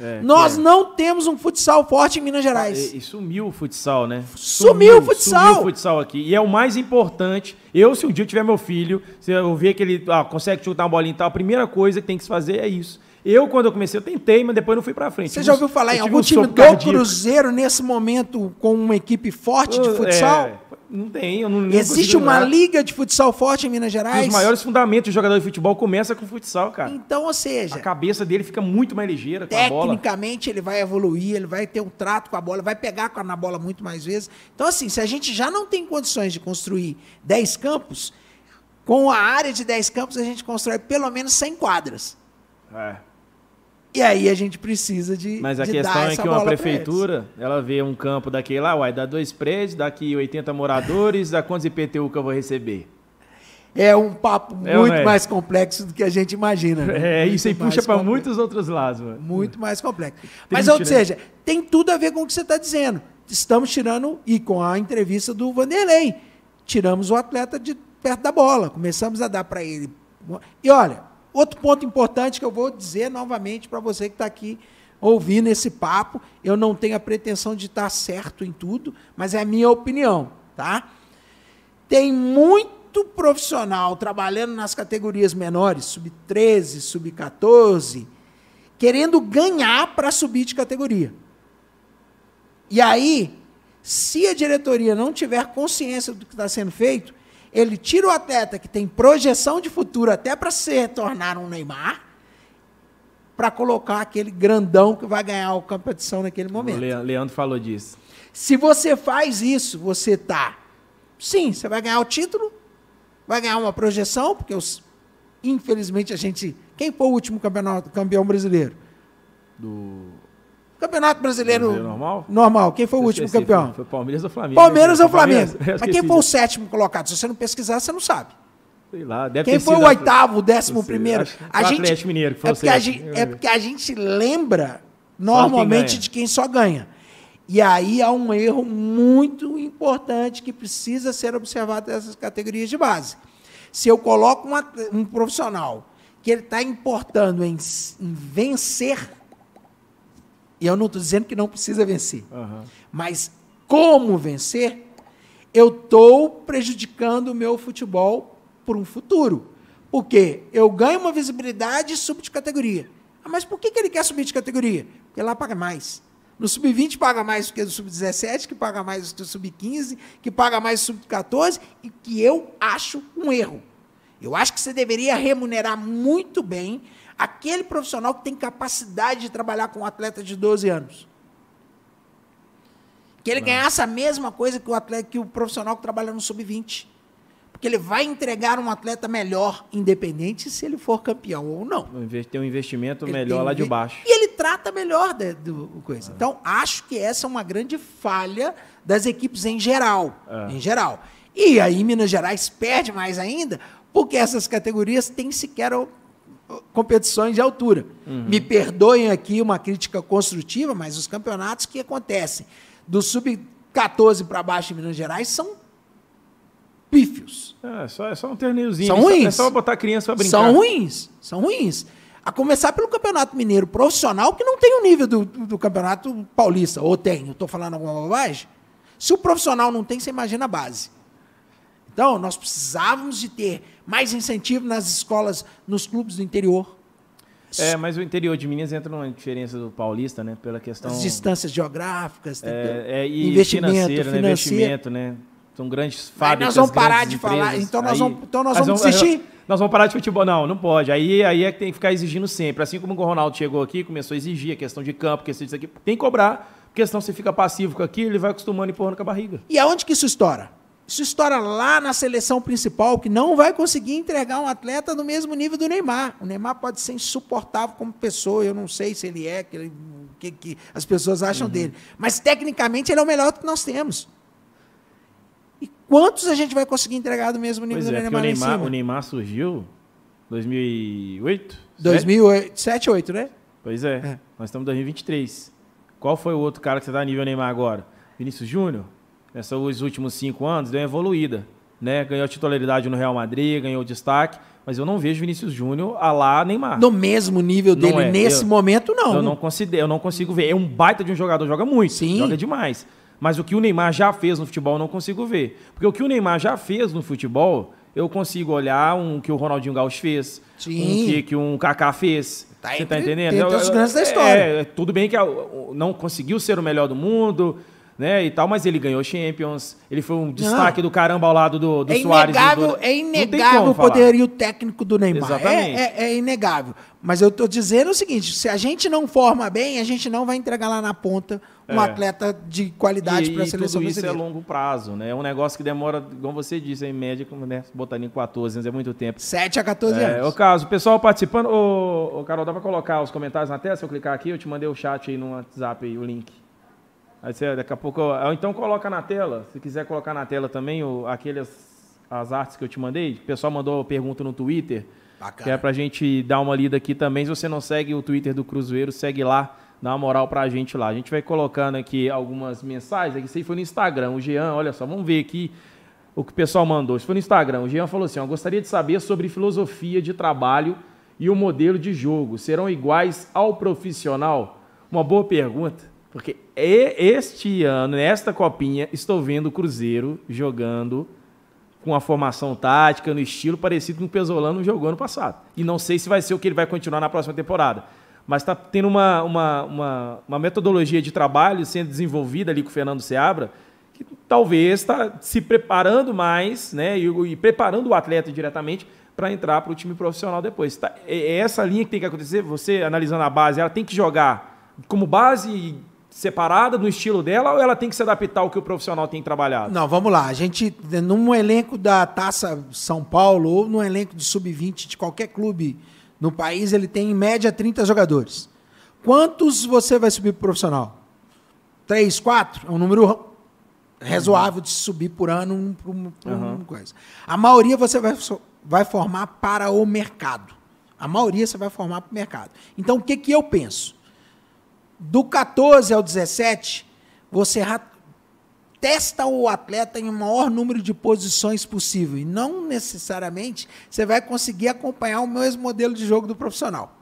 É, Nós é. não temos um futsal forte em Minas Gerais. E, e sumiu o futsal, né? Sumiu, sumiu, o futsal. Sumiu o futsal aqui. E é o mais importante. Eu, se um dia eu tiver meu filho, se eu ver que ele ah, consegue chutar uma bolinha e tal, a primeira coisa que tem que se fazer é isso. Eu, quando eu comecei, eu tentei, mas depois não fui pra frente. Você já ouviu falar em algum um time do cardíaco. Cruzeiro nesse momento com uma equipe forte de futsal? É, não tem, eu não Existe uma liga de futsal forte em Minas Gerais? os maiores fundamentos de jogador de futebol começa com futsal, cara. Então, ou seja... A cabeça dele fica muito mais ligeira com a bola. Tecnicamente, ele vai evoluir, ele vai ter um trato com a bola, vai pegar na bola muito mais vezes. Então, assim, se a gente já não tem condições de construir 10 campos, com a área de 10 campos a gente constrói pelo menos 100 quadras. É. E aí a gente precisa de. Mas a de questão é que uma prefeitura, ela vê um campo daquele lá, uai, dá dois prédios, daqui 80 moradores, dá quantos IPTU que eu vou receber? É um papo é, muito é? mais complexo do que a gente imagina. Né? É, muito isso aí puxa para muitos outros lados, mano. Muito mais complexo. Mas, ou né? seja, tem tudo a ver com o que você está dizendo. Estamos tirando, e com a entrevista do Vanderlei, tiramos o atleta de perto da bola, começamos a dar para ele. E olha, Outro ponto importante que eu vou dizer novamente para você que está aqui ouvindo esse papo, eu não tenho a pretensão de estar certo em tudo, mas é a minha opinião, tá? Tem muito profissional trabalhando nas categorias menores, sub-13, sub-14, querendo ganhar para subir de categoria. E aí, se a diretoria não tiver consciência do que está sendo feito, ele tira o atleta que tem projeção de futuro até para se retornar um Neymar, para colocar aquele grandão que vai ganhar a competição naquele momento. O Leandro falou disso. Se você faz isso, você tá. Sim, você vai ganhar o título, vai ganhar uma projeção, porque os, infelizmente a gente. Quem foi o último campeonato, campeão brasileiro? Do Campeonato Brasileiro, normal? normal. Quem foi o último campeão? Foi Palmeiras ou Flamengo? Palmeiras ou Flamengo. Mas quem foi o sétimo colocado? Se você não pesquisar, você não sabe. Sei lá, deve Quem foi o oitavo, o décimo primeiro? A gente, Atlético Mineiro, que foi é, porque a gente, é porque a gente lembra normalmente quem de quem só ganha. E aí há um erro muito importante que precisa ser observado nessas categorias de base. Se eu coloco uma, um profissional que ele está importando em, em vencer e eu não estou dizendo que não precisa vencer. Uhum. Mas como vencer, eu estou prejudicando o meu futebol por um futuro. Porque eu ganho uma visibilidade e subo de categoria. Ah, mas por que, que ele quer subir de categoria? Porque lá paga mais. No sub-20 paga mais do que no sub-17, que paga mais do que no sub-15, que paga mais do sub-14, e que eu acho um erro. Eu acho que você deveria remunerar muito bem aquele profissional que tem capacidade de trabalhar com um atleta de 12 anos. Que ele Não. ganhasse a mesma coisa que o atleta que o profissional que trabalha no sub-20. Porque ele vai entregar um atleta melhor, independente se ele for campeão ou não. Tem um investimento ele melhor lá de baixo. E ele trata melhor de, do coisa. É. Então, acho que essa é uma grande falha das equipes em geral. É. Em geral. E aí, Minas Gerais perde mais ainda, porque essas categorias têm sequer competições de altura. Uhum. Me perdoem aqui uma crítica construtiva, mas os campeonatos que acontecem do sub-14 para baixo em Minas Gerais são pífios. É só, é só um torneiozinho. São ruins. É só botar criança para brincar. São ruins. São ruins. A começar pelo Campeonato Mineiro profissional, que não tem o nível do, do, Campeonato Paulista. Ou tem? Estou falando alguma bobagem? Se o profissional não tem, você imagina a base. Então, nós precisávamos de ter mais incentivo nas escolas, nos clubes do interior. É, mas o interior de Minas entra numa diferença do paulista, né? Pela questão. As distâncias geográficas, é, é, e investimento, financeiro, né? investimento, né? São grandes fábricas. Aí nós vamos parar de empresas. falar. Então nós aí, vamos, então nós vamos desistir. Nós vamos parar de futebol. Não, não pode. Aí, aí é que tem que ficar exigindo sempre. Assim como o Ronaldo chegou aqui, começou a exigir a questão de campo, questão disso aqui. Tem que cobrar, porque senão você fica passivo com aquilo, ele vai acostumando e empurrando com a barriga. E aonde que isso estoura? Isso estoura lá na seleção principal, que não vai conseguir entregar um atleta do mesmo nível do Neymar. O Neymar pode ser insuportável como pessoa, eu não sei se ele é, o que, que, as pessoas acham uhum. dele. Mas, tecnicamente, ele é o melhor que nós temos. E quantos a gente vai conseguir entregar do mesmo nível pois do é, Neymar? O Neymar, o Neymar surgiu em 2008? 2007, 2008, né? Pois é. é. Nós estamos em 2023. Qual foi o outro cara que você está nível Neymar agora? Vinícius Júnior? Nesses últimos cinco anos, deu uma evoluída. né? Ganhou titularidade no Real Madrid, ganhou destaque, mas eu não vejo Vinícius Júnior a lá Neymar. No mesmo nível dele, é, nesse eu- momento, não. Eu não considero, eu não consigo ver. É um baita de um jogador, joga muito, Sim. joga demais. Mas o que o Neymar já fez no futebol, eu não consigo ver. Porque o que o Neymar já fez no futebol, eu consigo olhar um que o Ronaldinho Gaúcho fez, Sim. um que, que um Kaká fez. Tá Você entre- tá entendendo? dentre Eu- os grandes da é, história. É, tudo bem que não conseguiu ser o melhor do mundo, né, e tal, mas ele ganhou Champions, ele foi um destaque do caramba ao lado do, do É Soares. do- é inegável o poderio técnico do Neymar. É, Exatamente. é- é inegável. Mas eu tô dizendo o seguinte: se a gente não forma bem, a gente não vai entregar lá na ponta um É. atleta de qualidade para a seleção tudo isso é brasileira. longo prazo, né? É um negócio que demora, como você disse, em média, como, né? botar em 14 anos, é muito tempo. 7 a 14 É, o anos. caso, o pessoal participando. Ô, ô, Carol, dá pra colocar os comentários na tela? Se eu clicar aqui, eu te mandei o chat aí no WhatsApp aí, o link. Aí você, daqui a pouco. Ou então coloca na tela. Se quiser colocar na tela também o, aqueles, as artes que eu te mandei. O pessoal mandou pergunta no Twitter. Bacana. Que é pra gente dar uma lida aqui também. Se você não segue o Twitter do Cruzeiro, segue lá, dá uma moral pra gente lá. A gente vai colocando aqui algumas mensagens. Aqui, isso aí foi no Instagram. O Jean, olha só, vamos ver aqui o que o pessoal mandou. Isso foi no Instagram. O Jean falou assim: ó, gostaria de saber sobre filosofia de trabalho e o modelo de jogo. Serão iguais ao profissional? Uma boa pergunta. Porque este ano, nesta copinha, estou vendo o Cruzeiro jogando com uma formação tática, no estilo parecido com o Pesolano jogou ano passado. E não sei se vai ser o que ele vai continuar na próxima temporada. Mas está tendo uma, uma, uma, uma metodologia de trabalho sendo desenvolvida ali com o Fernando Seabra, que talvez está se preparando mais, né? E, e preparando o atleta diretamente para entrar para o time profissional depois. Tá- é é essa linha que tem que acontecer. Você analisando a base, ela tem que jogar como base separada no estilo dela ou ela tem que se adaptar ao que o profissional tem trabalhado? Não, vamos lá. A gente, num elenco da Taça São Paulo ou num elenco de sub-20 de qualquer clube no país, ele tem em média 30 jogadores. Quantos você vai subir pro profissional? Três, quatro? É um número razoável de subir por ano um, um- uma Uhum. coisa. A maioria você vai, vai formar para o mercado. A maioria você vai formar para o mercado. Então, o que, que eu penso? Do 14 ao 17, você testa o atleta em o maior número de posições possível. E não necessariamente você vai conseguir acompanhar o mesmo modelo de jogo do profissional.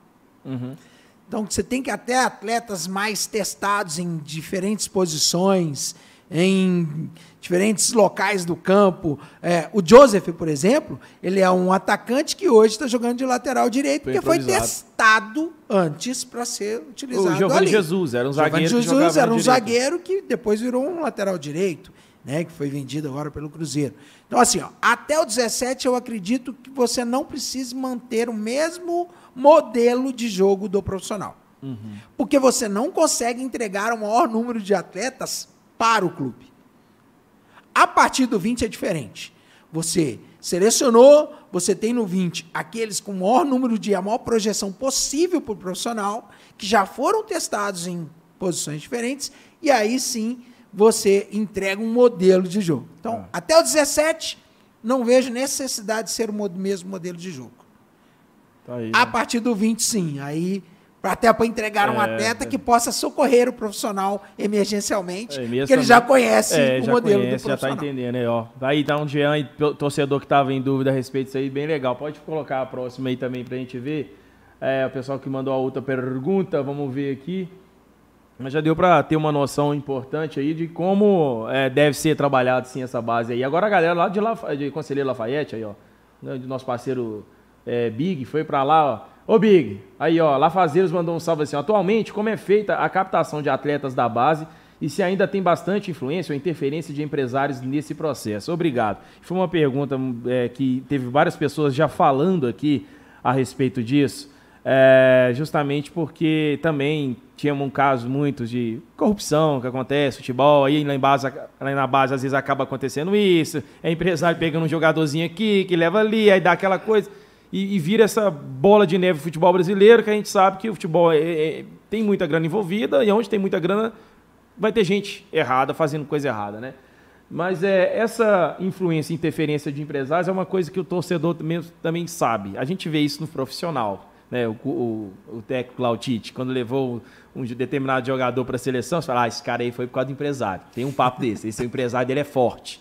Então você tem que até atletas mais testados em diferentes posições, em diferentes locais do campo. É, o Joseph, por exemplo, ele é um atacante que hoje está jogando de lateral direito, Foi porque foi testado antes para ser utilizado. O Giovanni ali. Jesus era um Giovanni zagueiro que Jesus era um na direita. zagueiro que depois virou um lateral direito, né, que foi vendido agora pelo Cruzeiro. Então, assim, ó, até o 17 eu acredito que você não precise manter o mesmo modelo de jogo do profissional. Porque você não consegue entregar o maior número de atletas para o clube. A partir do 20 é diferente. Você selecionou, você tem no 20 aqueles com o maior número de, a maior projeção possível para o profissional, que já foram testados em posições diferentes, e aí sim você entrega um modelo de jogo. Então, até o 17, não vejo necessidade de ser o mo- mesmo modelo de jogo. Tá aí, A né? partir do 20, sim. Aí, até para entregar um É, atleta é. que possa socorrer o profissional emergencialmente, É, porque ele já conhece É, o já modelo conhece, do já tá profissional. entendendo aí, ó. Aí dá um Jean, e to- torcedor que tava em dúvida a respeito disso aí, bem legal. Pode colocar a próxima aí também pra gente ver. É, o pessoal que mandou a outra pergunta, vamos ver aqui. Mas já deu pra ter uma noção importante aí de como é, deve ser trabalhado sim essa base aí. Agora a galera lá de, de Conselheiro Lafayette aí, ó, né, de nosso parceiro é, Big, foi pra lá, ó. Ô Big, aí ó, Lafazeiros mandou um salve assim, atualmente como é feita a captação de atletas da base e se ainda tem bastante influência ou interferência de empresários nesse processo. Obrigado. Foi uma pergunta é, que teve várias pessoas já falando aqui a respeito disso. É, justamente porque também tinha um caso muito de corrupção que acontece, futebol, aí lá, em base, lá na base às vezes acaba acontecendo isso, é empresário pegando um jogadorzinho aqui, que leva ali, aí dá aquela coisa, e, e vira essa bola de neve futebol brasileiro, que a gente sabe que o futebol é- é- tem muita grana envolvida, e onde tem muita grana vai ter gente errada fazendo coisa errada, né? Mas é, essa influência e interferência de empresários é uma coisa que o torcedor também, também sabe. A gente vê isso no profissional. Né? O, o, o técnico Lautite, quando levou um determinado jogador para a seleção, você fala, ah, esse cara aí foi por causa do empresário. Tem um papo desse, esse empresário dele é forte.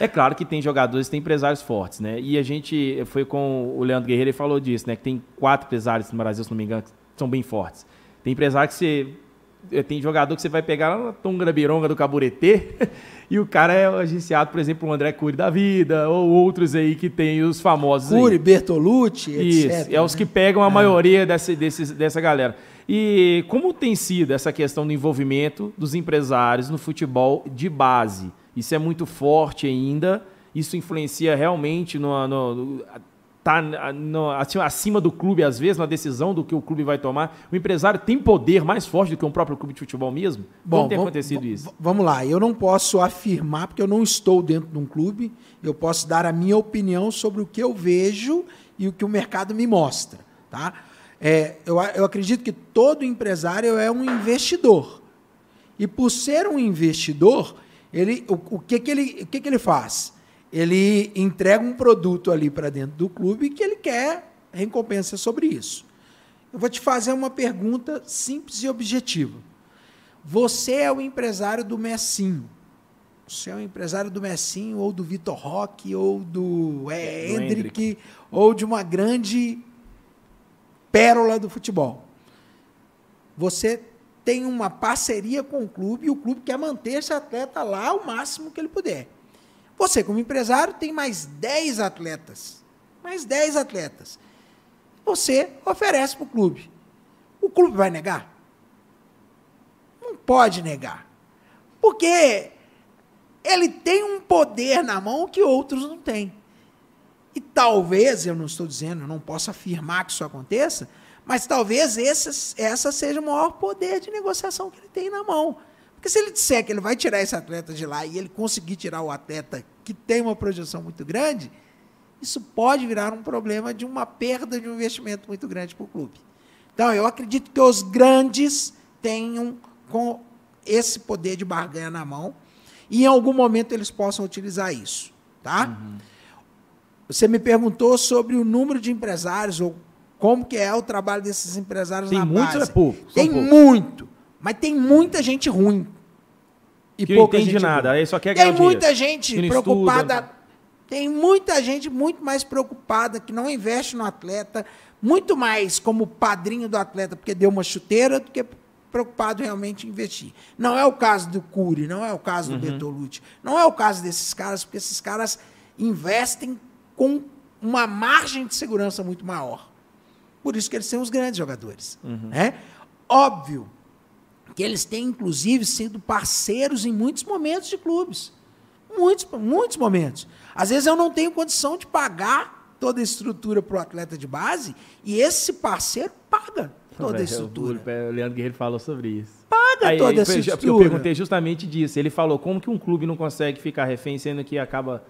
É claro que tem jogadores, tem empresários fortes, né? E a gente foi com o Leandro Guerreiro e falou disso, né? Que tem quatro empresários no Brasil, se não me engano, que são bem fortes. Tem empresário que você. Eh, tem jogador que você vai pegar lá na Tonga Bironga do Caburetê e o cara é agenciado, por exemplo, o André Cury da vida, ou outros aí que tem os famosos. Cury, aí. Bertolucci, Isso, etc. é os né? que pegam a maioria dessa, desses, dessa galera. E como tem sido essa questão do envolvimento dos empresários no futebol de base? Isso é muito forte ainda. Isso influencia realmente no, no, tá no, acima, acima do clube às vezes na decisão do que o clube vai tomar. O empresário tem poder mais forte do que um próprio clube de futebol mesmo. Bom, Como tem vamos- acontecido isso? Vamos lá, eu não posso afirmar, porque eu não estou dentro de um clube, eu posso dar a minha opinião sobre o que eu vejo e o que o mercado me mostra. Tá? É, eu, eu acredito que todo empresário é um investidor. E por ser um investidor, ele, o, o que, que, ele, o que, que ele faz? Ele entrega um produto ali para dentro do clube que ele quer recompensa sobre isso. Eu vou te fazer uma pergunta simples e objetiva. Você é o empresário do Messinho. Você é o empresário do Messinho, ou do Vitor Roque, ou do, é, Do Hendrick, Hendrick. ou de uma grande pérola do futebol. Você tem uma parceria com o clube e o clube quer manter esse atleta lá o máximo que ele puder. Você, como empresário, tem mais 10 atletas. Mais 10 atletas. Você oferece para o clube. O clube vai negar? Não pode negar. Porque ele tem um poder na mão que outros não têm. E talvez, eu não estou dizendo, eu não posso afirmar que isso aconteça, mas talvez esse, essa seja o maior poder de negociação que ele tem na mão. Porque se ele disser que ele vai tirar esse atleta de lá e ele conseguir tirar o atleta que tem uma projeção muito grande, isso pode virar um problema de uma perda de um investimento muito grande para o clube. Então, eu acredito que os grandes tenham com esse poder de barganha na mão e em algum momento eles possam utilizar isso. Tá? Você me perguntou sobre o número de empresários ou como que é o trabalho desses empresários Tem na muitos base. é pouco? Tem poucos. muito, mas tem muita gente ruim. E Que não pouca entende gente nada, aí só quer Tem dinheiro. muita gente Que não preocupada. estuda. Tem muita gente muito mais preocupada que não investe no atleta, muito mais como padrinho do atleta porque deu uma chuteira do que preocupado realmente em investir. Não é o caso do Cury, não é o caso Uhum. do Bertolucci, não é o caso desses caras, porque esses caras investem com uma margem de segurança muito maior. Por isso que eles são os grandes jogadores. né? Óbvio que eles têm, inclusive, sido parceiros em muitos momentos de clubes. Muitos, muitos momentos. Às vezes eu não tenho condição de pagar toda a estrutura para o atleta de base e esse parceiro paga toda a estrutura. O o Leandro Guerreiro falou sobre isso. Paga Aí, toda essa estrutura. Eu perguntei justamente disso. Ele falou como que um clube não consegue ficar refém, sendo que acaba,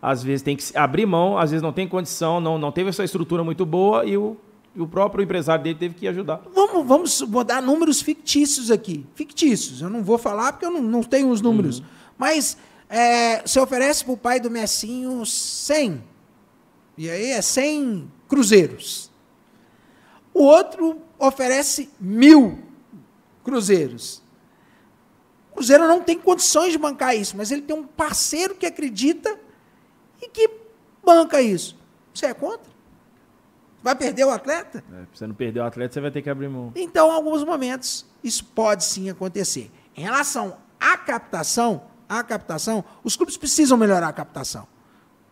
às vezes, tem que abrir mão, às vezes não tem condição, não, não teve essa estrutura muito boa e o, e o próprio empresário dele teve que ajudar. Vamos, vamos vou dar números fictícios aqui. Fictícios. Eu não vou falar porque eu não, não tenho os números. Mas é, você oferece para o pai do Messinho 100. E aí é 100 cruzeiros. O outro oferece mil cruzeiros. O Cruzeiro não tem condições de bancar isso, mas ele tem um parceiro que acredita e que banca isso. Você é contra? Vai perder o atleta? É, pra você não perder o atleta, você vai ter que abrir mão. Então, em alguns momentos, isso pode sim acontecer. Em relação à captação, à captação, os clubes precisam melhorar a captação.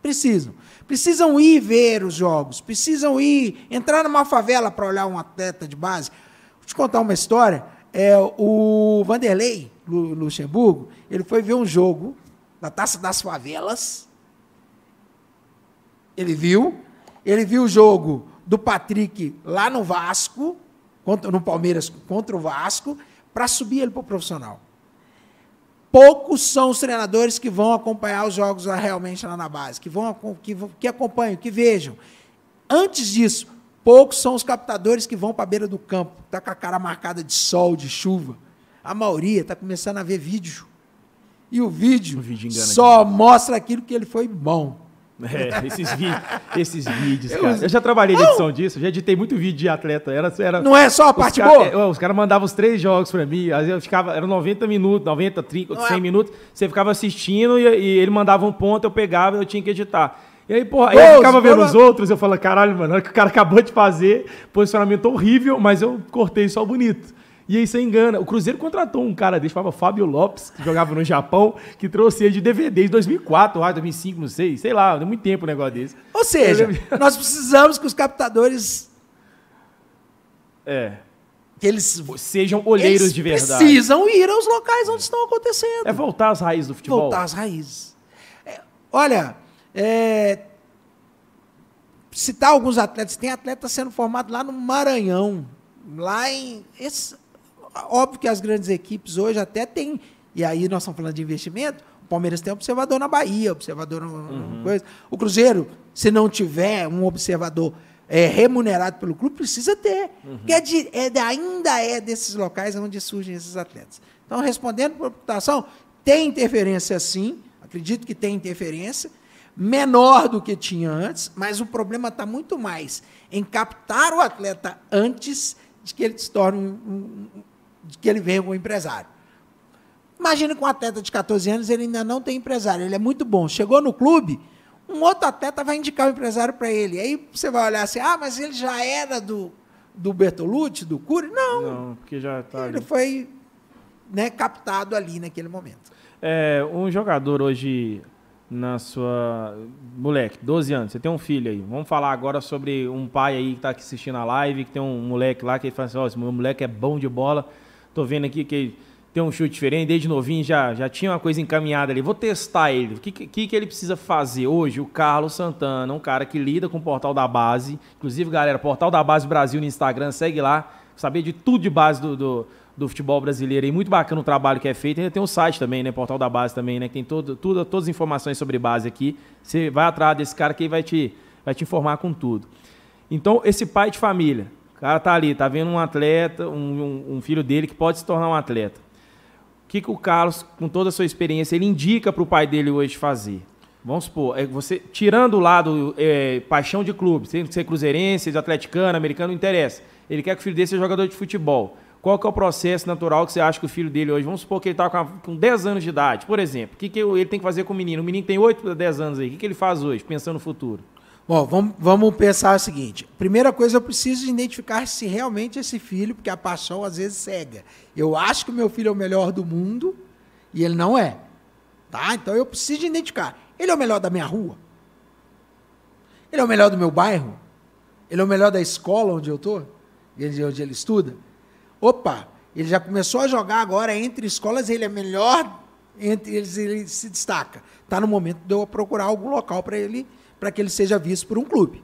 Precisam. Precisam ir ver os jogos, precisam ir, entrar numa favela para olhar um atleta de base. Vou te contar uma história. É, o Vanderlei Lu- Luxemburgo, ele foi ver um jogo da Taça das Favelas. Ele viu. Ele viu o jogo do Patrick lá no Vasco, contra, no Palmeiras contra o Vasco, para subir ele para o profissional. Poucos são os treinadores que vão acompanhar os jogos lá realmente lá na base, que vão que, que acompanham, que vejam. Antes disso, poucos são os captadores que vão para a beira do campo, tá com a cara marcada de sol, de chuva. A maioria está começando a ver vídeo. E o vídeo, O vídeo só mostra aquilo que ele foi bom. É, esses, vi esses vídeos, cara. Eu já trabalhei de edição disso, já editei muito vídeo de atleta. Era, era, Não é só a parte cara, boa? é, Os caras mandavam os três jogos pra mim, aí eu ficava, eram 90 minutos, 90, 30, Não 100 é- minutos, você ficava assistindo e, e ele mandava um ponto, eu pegava e eu tinha que editar. E aí, porra, Pô, eu ficava vendo cara- os outros, eu falava, caralho, mano, olha o que o cara acabou de fazer, posicionamento horrível, mas eu cortei só bonito. E aí você engana. O Cruzeiro contratou um cara desse, chamava Fábio Lopes, que jogava no Japão, que trouxe ele de DVD em 2004, ah, 2005, não sei, sei lá, deu muito tempo um negócio desse. Ou seja, lembro- nós precisamos que os captadores, É, que eles, sejam olheiros eles de verdade. precisam ir aos locais onde estão acontecendo. É voltar às raízes do futebol. voltar às raízes. É, olha, é, citar alguns atletas, tem atleta sendo formado lá no Maranhão, lá em. esse- óbvio que as grandes equipes hoje até têm, e aí nós estamos falando de investimento, o Palmeiras tem observador na Bahia, observador no, Uhum. coisa. O Cruzeiro, se não tiver um observador é, remunerado pelo clube, precisa ter. Uhum. Porque é de- é de- ainda é desses locais onde surgem esses atletas. Então, respondendo para a computação, tem interferência sim, acredito que tem interferência, menor do que tinha antes, mas o problema está muito mais em captar o atleta antes de que ele se torne um, um- um- que ele venha um empresário. Imagina que um atleta de 14 anos ele ainda não tem empresário, ele é muito bom. Chegou no clube, um outro atleta vai indicar o empresário para ele. Aí você vai olhar assim, ah, mas ele já era do, do Bertolucci, do Cury? Não, Não, porque já tá ele ali. foi né, captado ali naquele momento. É, um jogador hoje na sua. Moleque, 12 anos, você tem um filho aí. Vamos falar agora sobre um pai aí que tá aqui assistindo a live, que tem um moleque lá que ele fala assim: ó, esse meu moleque é bom de bola. Tô vendo aqui que tem um chute diferente, desde novinho já, já tinha uma coisa encaminhada ali. Vou testar ele. O que, que, que ele precisa fazer hoje? O Carlos Santana, um cara que lida com o Portal da Base. Inclusive, galera, Portal da Base Brasil no Instagram, segue lá. Saber de tudo de base do, do, do futebol brasileiro. E muito bacana o trabalho que é feito. Ainda tem o site também, né? Portal da Base também, né? Que tem todo, tudo, todas as informações sobre base aqui. Você vai atrás desse cara que ele vai te, vai te informar com tudo. Então, esse pai de família, cara tá ali, tá vendo um atleta, um, um- um filho dele que pode se tornar um atleta. O que, que o Carlos, com toda a sua experiência, ele indica para o pai dele hoje fazer? Vamos supor, é você tirando o lado é, paixão de clube, ser, ser cruzeirense, atleticano, americano, não interessa. Ele quer que o filho dele seja jogador de futebol. Qual que é o processo natural que você acha que o filho dele hoje, vamos supor que ele está com, com 10 anos de idade, por exemplo, o que, que ele tem que fazer com o menino? O menino tem 8 a 10 anos aí, o que, que ele faz hoje, pensando no futuro? Bom, vamos, vamos pensar o seguinte. Primeira coisa, eu preciso identificar se realmente esse filho, porque a paixão às vezes cega. Eu acho que o meu filho é o melhor do mundo e ele não é. Tá? Então eu preciso de identificar. Ele é o melhor da minha rua? Ele é o melhor do meu bairro? Ele é o melhor da escola onde eu estou? Onde ele estuda? Opa, ele já começou a jogar agora entre escolas, ele é melhor entre eles, ele se destaca. Está no momento de eu procurar algum local para ele, para que ele seja visto por um clube.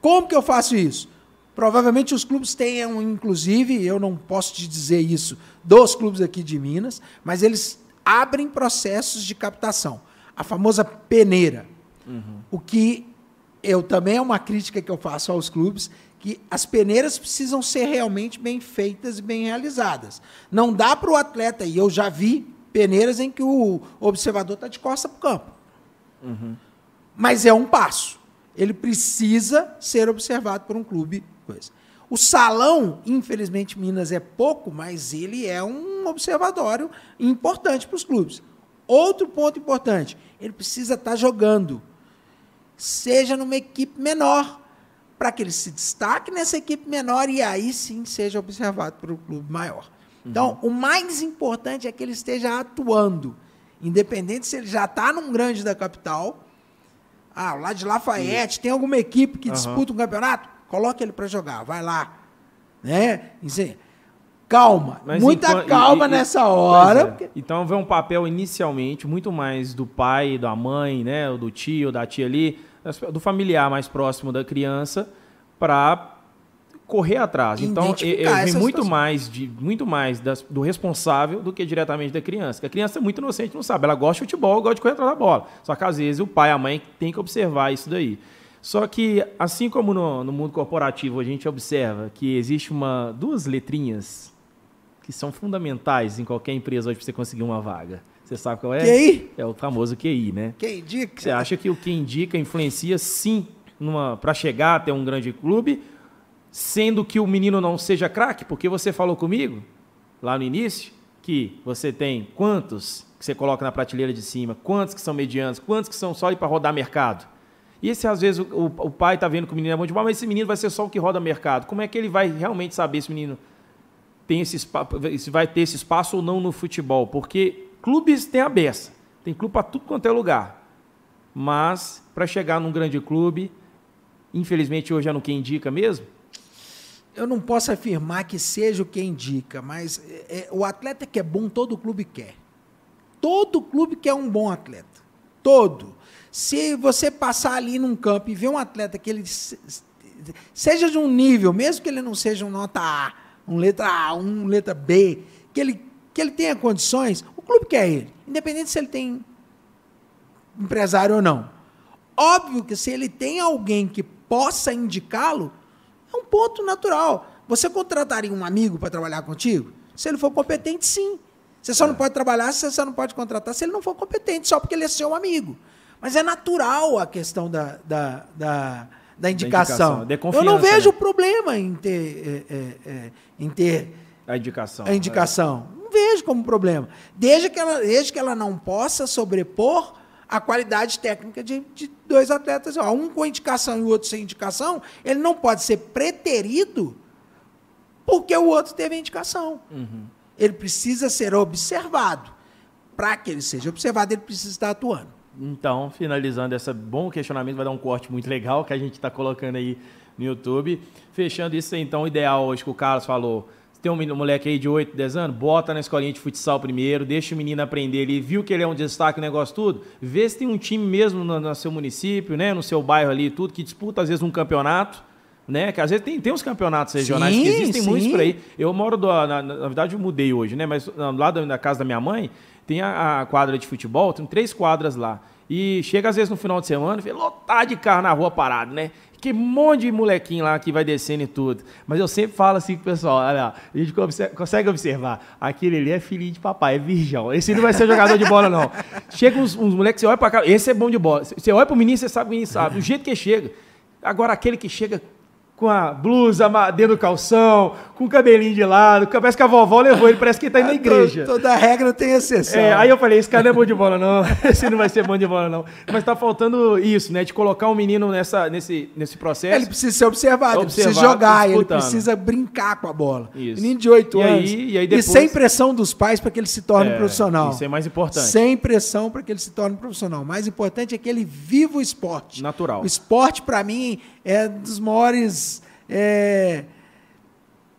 Como que eu faço isso? Provavelmente os clubes tenham, inclusive, eu não posso te dizer isso dos clubes aqui de Minas, mas eles abrem processos de captação. A famosa peneira. O que eu também é uma crítica que eu faço aos clubes, que as peneiras precisam ser realmente bem feitas e bem realizadas. Não dá para o atleta, e eu já vi peneiras em que o observador está de costa para o campo. Mas é um passo. Ele precisa ser observado por um clube. Coisa. O salão, infelizmente, Minas é pouco, mas ele é um observatório importante para os clubes. Outro ponto importante, ele precisa estar jogando, seja numa equipe menor, para que ele se destaque nessa equipe menor e aí sim seja observado por um clube maior. Então, o mais importante é que ele esteja atuando, independente se ele já está num grande da capital. Ah, lá de Lafayette, tem alguma equipe que Aham. disputa um campeonato? Coloque ele para jogar, vai lá. Né? Calma, Mas muita enquanto- calma e- e- nessa hora. é. porque- Então vê um papel inicialmente muito mais do pai, da mãe, né, do tio, da tia ali, do familiar mais próximo da criança, para correr atrás. Então essa muito situação. mais de muito mais das- do responsável do que diretamente da criança. Porque a criança é muito inocente, não sabe. Ela gosta de futebol, gosta de correr atrás da bola. Só que às vezes o pai, a mãe tem que observar isso daí. Só que assim como no, no mundo corporativo a gente observa que existe uma duas letrinhas que são fundamentais em qualquer empresa hoje para você conseguir uma vaga. Você sabe qual é? QI? É o famoso QI, né? Quem indica? Você acha que o que indica influencia sim para chegar até um grande clube, sendo que o menino não seja craque? Porque você falou comigo lá no início que você tem quantos que você coloca na prateleira de cima, quantos que são medianos, quantos que são só para rodar mercado. E esse, às vezes, o, o pai está vendo que o menino é bom de bola, mas esse menino vai ser só o que roda mercado. Como é que ele vai realmente saber se o menino tem esse se vai ter esse espaço ou não no futebol? Porque clubes têm a beça. Tem clube para tudo quanto é lugar. Mas, para chegar num grande clube, infelizmente hoje é no que indica mesmo, eu não posso afirmar que seja o que indica, mas é, é, o atleta que é bom, todo clube quer. Todo clube quer um bom atleta. Todo. Se você passar ali num campo e ver um atleta que ele seja de um nível, mesmo que ele não seja um nota A, um letra A, um letra B, que ele, que ele tenha condições, o clube quer ele, independente se ele tem empresário ou não. Óbvio que se ele tem alguém que possa indicá-lo, é um ponto natural. Você contrataria um amigo para trabalhar contigo? Se ele for competente, sim. Você só é. não pode trabalhar se você não pode contratar se ele não for competente, só porque ele é seu amigo. Mas é natural a questão da, da, da, da indicação. Da indicação. Eu não vejo né? problema em ter, é, é, é, em ter a indicação. A indicação. Não vejo como problema. Desde que ela, desde que ela não possa sobrepor a qualidade técnica de, de dois atletas. Um com indicação e o outro sem indicação, ele não pode ser preterido porque o outro teve a indicação. Uhum. Ele precisa ser observado. Para que ele seja observado, ele precisa estar atuando. Então, finalizando esse bom questionamento, vai dar um corte muito legal que a gente está colocando aí no YouTube. Fechando isso, então, o ideal hoje que o Carlos falou tem um moleque aí de 8, 10 anos, bota na escolinha de futsal primeiro, deixa o menino aprender ele, viu que ele é um destaque, o negócio tudo, vê se tem um time mesmo no, no, seu município, né, no seu bairro ali tudo, que disputa às vezes um campeonato, né, que às vezes tem, tem uns campeonatos regionais sim, que existem sim. muitos por aí. Eu moro, do, na, na, verdade eu mudei hoje, né, mas lá da, da casa da minha mãe, tem a, a, quadra de futebol, tem três quadras lá. E chega às vezes no final de semana, vê lotar de carro na rua parado, né? Que monte de molequinho lá que vai descendo e tudo. Mas eu sempre falo assim pro pessoal, olha, a gente consegue observar, aquele ali é filhinho de papai, é virgão. Esse não vai ser jogador de bola, não. Chega uns, uns moleques, você olha pra cá, esse é bom de bola. Você olha pro menino, você sabe que o menino sabe, do jeito que chega. Agora, aquele que chega com a blusa dentro do calção, com o cabelinho de lado, parece que a vovó levou ele, parece que ele tá indo na igreja. Toda regra tem exceção. É, aí eu falei, esse cara não é bom de bola não, esse não vai ser bom de bola não. Mas tá faltando isso, né, de colocar um menino nessa, nesse, nesse processo. Ele precisa ser observado, observado ele precisa jogar, ele precisa brincar com a bola. Isso. Menino de 8 e anos. Aí, e, aí depois... e sem pressão dos pais para que ele se torne é, profissional. Isso é mais importante. Sem pressão para que ele se torne profissional. O mais importante é que ele viva o esporte. Natural. O esporte, para mim, é dos maiores é,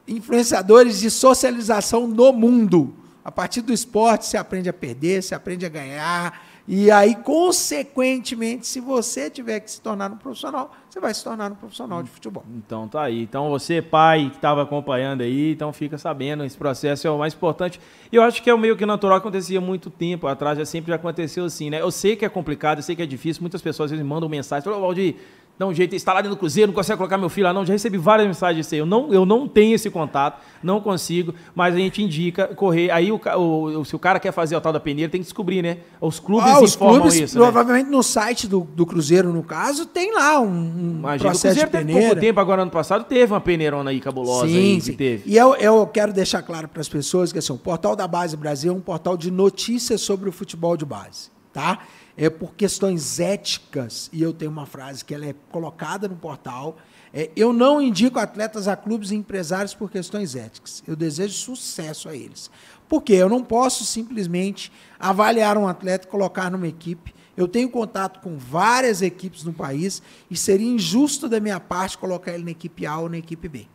influenciadores de socialização no mundo. A partir do esporte, você aprende a perder, você aprende a ganhar. E aí, consequentemente, se você tiver que se tornar um profissional, você vai se tornar um profissional de futebol. Então tá aí. Então você, pai, que estava acompanhando aí, então fica sabendo, esse processo é o mais importante. E eu acho que é o meio que natural, acontecia muito tempo atrás, já sempre já aconteceu assim, né? Eu sei que é complicado, eu sei que é difícil, muitas pessoas às vezes mandam mensagem, falam, Valdir, dá um jeito, está lá dentro do Cruzeiro, não consegue colocar meu filho lá, não. Já recebi várias mensagens disso aí. Eu não, eu não tenho esse contato, não consigo, mas a gente indica correr. Aí, o, o, se o cara quer fazer o tal da peneira, tem que descobrir, né? Os clubes ah, os informam clubes, isso. Né? Provavelmente né? no site do, do Cruzeiro, no caso, tem lá um, um Imagina, processo o Cruzeiro de peneira. pouco tempo, agora ano passado, teve uma peneirona aí cabulosa. Sim, aí, sim. teve. E eu, eu quero deixar claro para as pessoas que assim, o Portal da Base Brasil é um portal de notícias sobre o futebol de base, tá? É por questões éticas, e eu tenho uma frase que ela é colocada no portal, é, eu não indico atletas a clubes e empresários por questões éticas. Eu desejo sucesso a eles. Porque eu não posso simplesmente avaliar um atleta e colocar numa equipe. Eu tenho contato com várias equipes no país e seria injusto da minha parte colocar ele na equipe A ou na equipe B.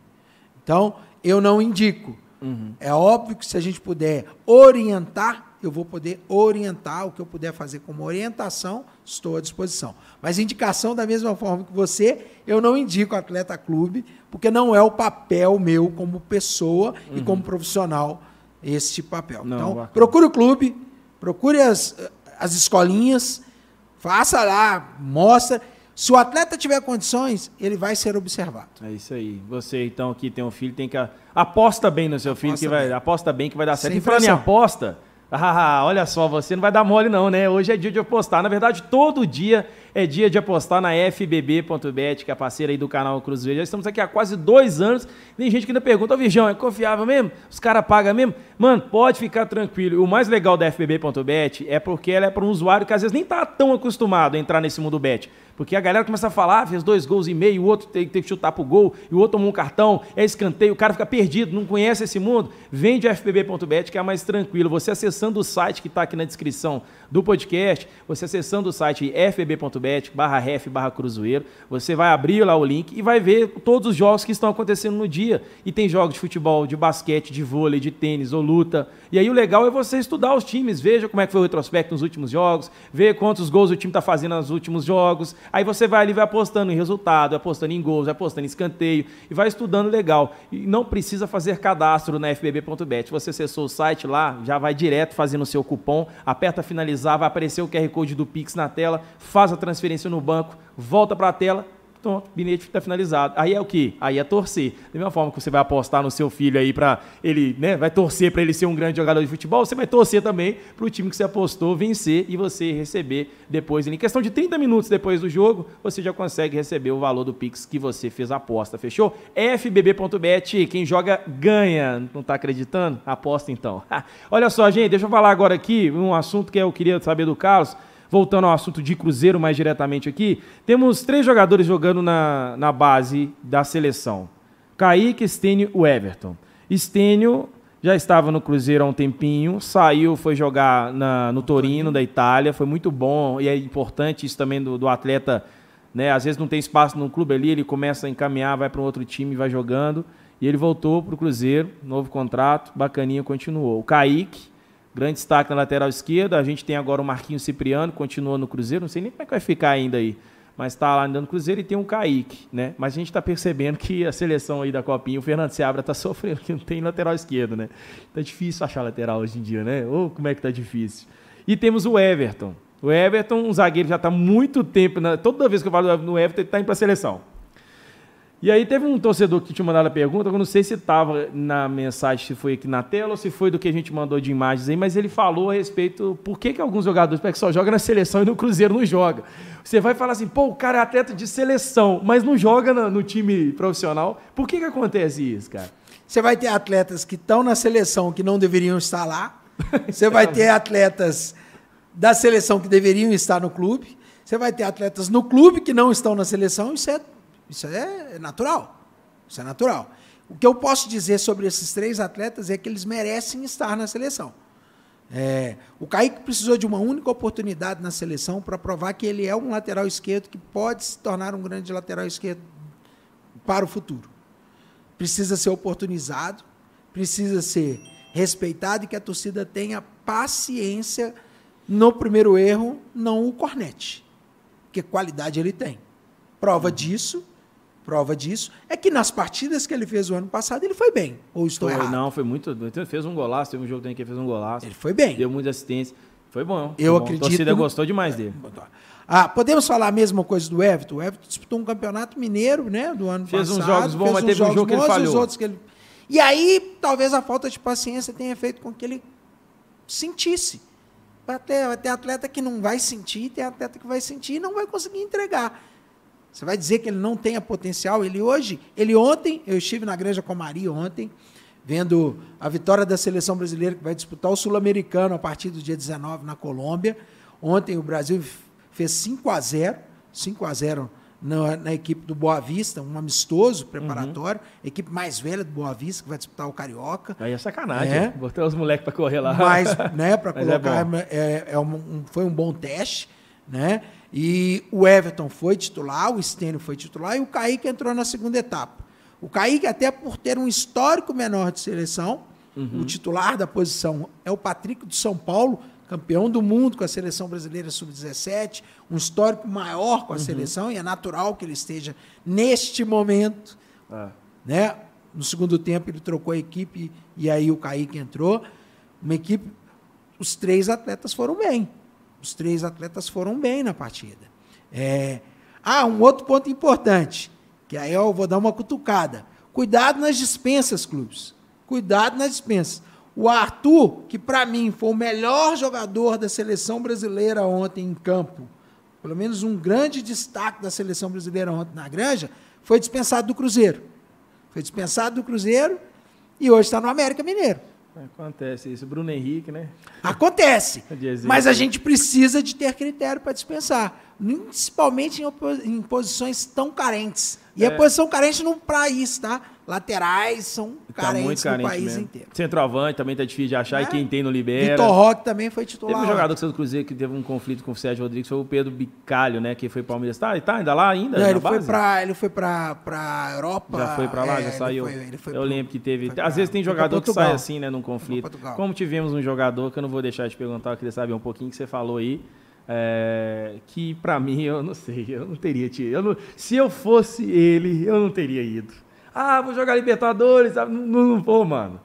Então, eu não indico. Uhum. É óbvio que se a gente puder orientar, eu vou poder orientar o que eu puder fazer como orientação, estou à disposição. Mas indicação da mesma forma que você, eu não indico atleta clube, porque não é o papel meu como pessoa uhum. e como profissional esse tipo papel. Não, então, bacana. procure o clube, procure as, as escolinhas, faça lá, mostra. Se o atleta tiver condições, ele vai ser observado. É isso aí. Você, então, que tem um filho, tem que. Aposta bem no seu filho, aposta que vai. Bem. Aposta bem que vai dar certo. Sem e falando em aposta, Ah, olha só, você não vai dar mole não, né? Hoje é dia de apostar. Na verdade, todo dia é dia de apostar na fbb.bet, que é a parceira aí do canal Cruzeiro. Já estamos aqui há quase dois anos. Tem gente que ainda pergunta, ô Virgão, é confiável mesmo? Os caras pagam mesmo? Mano, pode ficar tranquilo. O mais legal da fbb.bet é porque ela é para um usuário que às vezes nem tá tão acostumado a entrar nesse mundo bet. Porque a galera começa a falar, ah, fez dois gols e meio, o outro tem, tem que chutar pro gol, e o outro tomou um cartão, é escanteio, o cara fica perdido, não conhece esse mundo. Vende fbb.bet, que é mais tranquilo. Você acessando o site que está aqui na descrição do podcast, você acessando o site fbb.bet, barra ref, barra cruzeiro, você vai abrir lá o link e vai ver todos os jogos que estão acontecendo no dia. E tem jogos de futebol, de basquete, de vôlei, de tênis ou luta. E aí o legal é você estudar os times, veja como é que foi o retrospecto nos últimos jogos, ver quantos gols o time está fazendo nos últimos jogos, Aí você vai ali, vai apostando em resultado, apostando em gols, apostando em escanteio e vai estudando legal. E não precisa fazer cadastro na fbb.bet. Você acessou o site lá, já vai direto fazendo o seu cupom, aperta finalizar, vai aparecer o QR Code do Pix na tela, faz a transferência no banco, volta para a tela, Pronto, bilhete está finalizado. Aí é o que? Aí é torcer. Da mesma forma que você vai apostar no seu filho aí para ele, né? Vai torcer para ele ser um grande jogador de futebol, você vai torcer também para o time que você apostou vencer e você receber depois. Em questão de 30 minutos depois do jogo, você já consegue receber o valor do Pix que você fez a aposta, fechou? fbb.bet, quem joga ganha. Não está acreditando? Aposta então. Olha só, gente, deixa eu falar agora aqui um assunto que eu queria saber do Carlos voltando ao assunto de Cruzeiro mais diretamente aqui, temos três jogadores jogando na, na base da seleção: Kaique, Stênio e Everton. Stênio já estava no Cruzeiro há um tempinho, saiu, foi jogar na, no Torino, da Itália, foi muito bom e é importante isso também do, do atleta. Né? Às vezes não tem espaço no clube ali, ele começa a encaminhar, vai para um outro time, vai jogando. E ele voltou para o Cruzeiro, novo contrato, bacaninha, continuou. O Kaique, Grande destaque na lateral esquerda. A gente tem agora o Marquinhos Cipriano, continua no Cruzeiro. Não sei nem como é que vai ficar ainda aí. Mas está lá andando no Cruzeiro e tem um Kaique, né? Mas a gente está percebendo que a seleção aí da Copinha, o Fernando Seabra está sofrendo, que não tem lateral esquerdo, né? Tá difícil achar lateral hoje em dia, né? Ou como é que tá difícil. E temos o Everton. O Everton, um zagueiro já está muito tempo. Na... Toda vez que eu falo no Everton, ele está indo para a seleção. E aí teve um torcedor que tinha mandado a pergunta, eu não sei se estava na mensagem, se foi aqui na tela ou se foi do que a gente mandou de imagens aí, mas ele falou a respeito por que, que alguns jogadores, porque só joga na seleção e no Cruzeiro não joga. Você vai falar assim, pô, o cara é atleta de seleção, mas não joga no, no time profissional. Por que, que acontece isso, cara? Você vai ter atletas que estão na seleção que não deveriam estar lá. Você vai ter atletas da seleção que deveriam estar no clube. Você vai ter atletas no clube que não estão na seleção. Isso é isso é natural. Isso é natural. O que eu posso dizer sobre esses três atletas é que eles merecem estar na seleção. É, o Kaique precisou de uma única oportunidade na seleção para provar que ele é um lateral esquerdo que pode se tornar um grande lateral esquerdo para o futuro. Precisa ser oportunizado, precisa ser respeitado e que a torcida tenha paciência no primeiro erro, não o cornete, porque qualidade ele tem. Prova disso Prova disso é que nas partidas que ele fez o ano passado, ele foi bem. Ou estou foi, errado? Não, foi muito. Ele fez um golaço, teve um jogo também que ele fez um golaço. Ele foi bem. Deu muita assistência. Foi bom. Eu foi bom. acredito. A torcida gostou demais dele. Ah, podemos falar a mesma coisa do Everton? O Everton disputou um campeonato mineiro, né? Do ano fez passado. Fez uns jogos bons, mas teve um jogo que ele falhou. Outros que ele... E aí, talvez a falta de paciência tenha feito com que ele sentisse. Vai ter, vai ter atleta que não vai sentir, tem atleta que vai sentir e não vai conseguir entregar. Você vai dizer que ele não tem potencial? Ele hoje, ele ontem, eu estive na Granja Comari ontem, vendo a vitória da seleção brasileira que vai disputar o Sul-Americano a partir do dia 19 na Colômbia. Ontem o Brasil fez 5 a 0, 5 a 0 na, na, equipe do Boa Vista, um amistoso preparatório, uhum. equipe mais velha do Boa Vista, que vai disputar o Carioca. Aí é sacanagem, é. botei os moleques para correr lá. Mas, né, para é colocar, é é, é um, foi um bom teste, né? E o Everton foi titular, o Stênio foi titular e o Kaique entrou na segunda etapa. O Kaique, até por ter um histórico menor de seleção, uhum. o titular da posição é o Patrick de São Paulo, campeão do mundo com a seleção brasileira sub-17, um histórico maior com a uhum. seleção, e é natural que ele esteja neste momento. Ah. Né? No segundo tempo, ele trocou a equipe e aí o Kaique entrou. Uma equipe, os três atletas foram bem. Os três atletas foram bem na partida. É... Ah, um outro ponto importante, que aí eu vou dar uma cutucada. Cuidado nas dispensas, clubes. Cuidado nas dispensas. O Arthur, que para mim foi o melhor jogador da seleção brasileira ontem em campo, pelo menos um grande destaque da seleção brasileira ontem na Granja, foi dispensado do Cruzeiro. Foi dispensado do Cruzeiro e hoje está no América Mineiro. Acontece isso. Bruno Henrique, né? Acontece. Mas a gente precisa de ter critério para dispensar. Principalmente em, em, posições tão carentes. E é. a posição carente não para isso, tá? laterais são tá carentes no país mesmo. inteiro. Centroavante também tá difícil de achar, é. e quem tem não libera. Vitor Roque também foi titular. Teve um jogador do Santo Cruzeiro que teve um conflito com o Sérgio Rodrigues, foi o Pedro Bicalho, né, que foi Palmeiras. Tá, tá ainda lá ainda? Não, ele, foi pra, ele foi pra, pra Europa. Já foi pra lá, é, já saiu. Foi, ele foi Eu pro, lembro que teve. Pra, Às vezes tem jogador que sai assim, né, num conflito. Como tivemos um jogador, que eu não vou deixar de perguntar, eu queria saber um pouquinho que você falou aí. É, que para mim eu não sei, eu não teria tido. Eu não, se eu fosse ele, eu não teria ido. Ah, vou jogar Libertadores. Não, não vou, mano.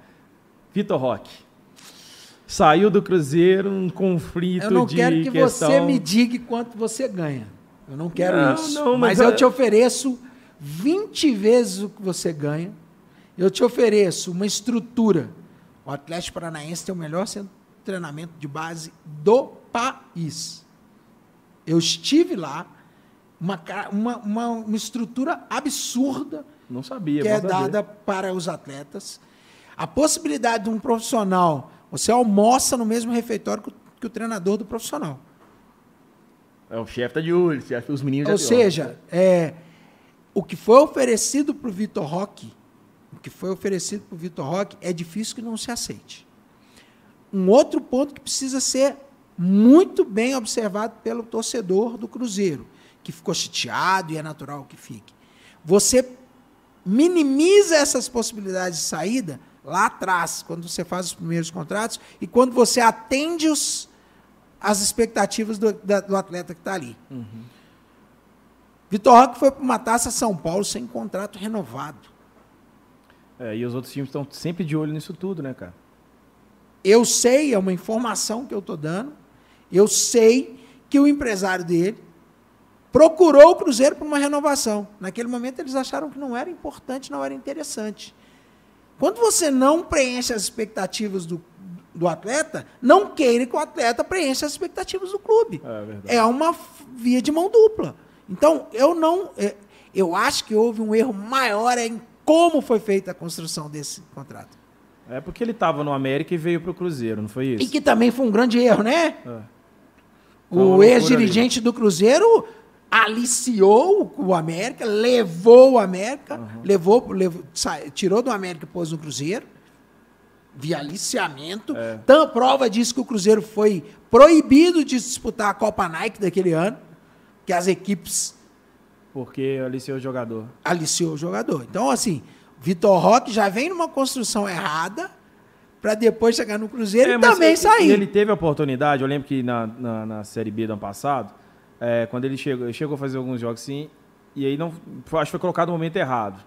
Vitor Roque. Saiu do Cruzeiro um conflito de Eu não quero que questão... você me diga quanto você ganha. Eu não quero não, isso. Não, mas, mas eu... te ofereço 20 vezes o que você ganha. Eu te ofereço uma estrutura. O Atlético Paranaense tem o melhor centro de treinamento de base do país. Eu estive lá, uma, uma, uma, uma estrutura absurda não sabia. Que é dada para os atletas. A possibilidade de um profissional, você almoça no mesmo refeitório que o, que o treinador do profissional. É, o chefe está de olho, os meninos Ou seja, é, o que foi oferecido para o Vitor Roque, o que foi oferecido para o Vitor Roque é difícil que não se aceite. Um outro ponto que precisa ser muito bem observado pelo torcedor do Cruzeiro, que ficou chateado e é natural que fique. Você minimiza essas possibilidades de saída lá atrás, quando você faz os primeiros contratos e quando você atende os, as expectativas do, da, do atleta que está ali. Uhum. Vitor Roque foi para uma taça São Paulo sem contrato renovado. É, e os outros times estão sempre de olho nisso tudo, né, cara? Eu sei, é uma informação que eu estou dando. Eu sei que o empresário dele procurou o Cruzeiro para uma renovação. Naquele momento eles acharam que não era importante, não era interessante. Quando você não preenche as expectativas do, do atleta, não queira que o atleta preencha as expectativas do clube. É, é uma via de mão dupla. Então, eu não. É, eu acho que houve um erro maior em como foi feita a construção desse contrato. É porque ele estava no América e veio para o Cruzeiro, não foi isso? E que também foi um grande erro, né? É. O ex-dirigente do Cruzeiro aliciou o América, levou o América, uhum. levou, levou tirou do América e pôs no Cruzeiro, via aliciamento. É. Então, prova disso que o Cruzeiro foi proibido de disputar a Copa Nike daquele ano, que as equipes... Porque aliciou o jogador. Aliciou o jogador. Então, assim, Vitor Roque já vem numa construção errada para depois chegar no Cruzeiro é, e também ele, sair. Ele teve a oportunidade, eu lembro que na, na, na Série B do ano passado, é, quando ele chegou, ele chegou a fazer alguns jogos sim, e aí não, acho que foi colocado no momento errado.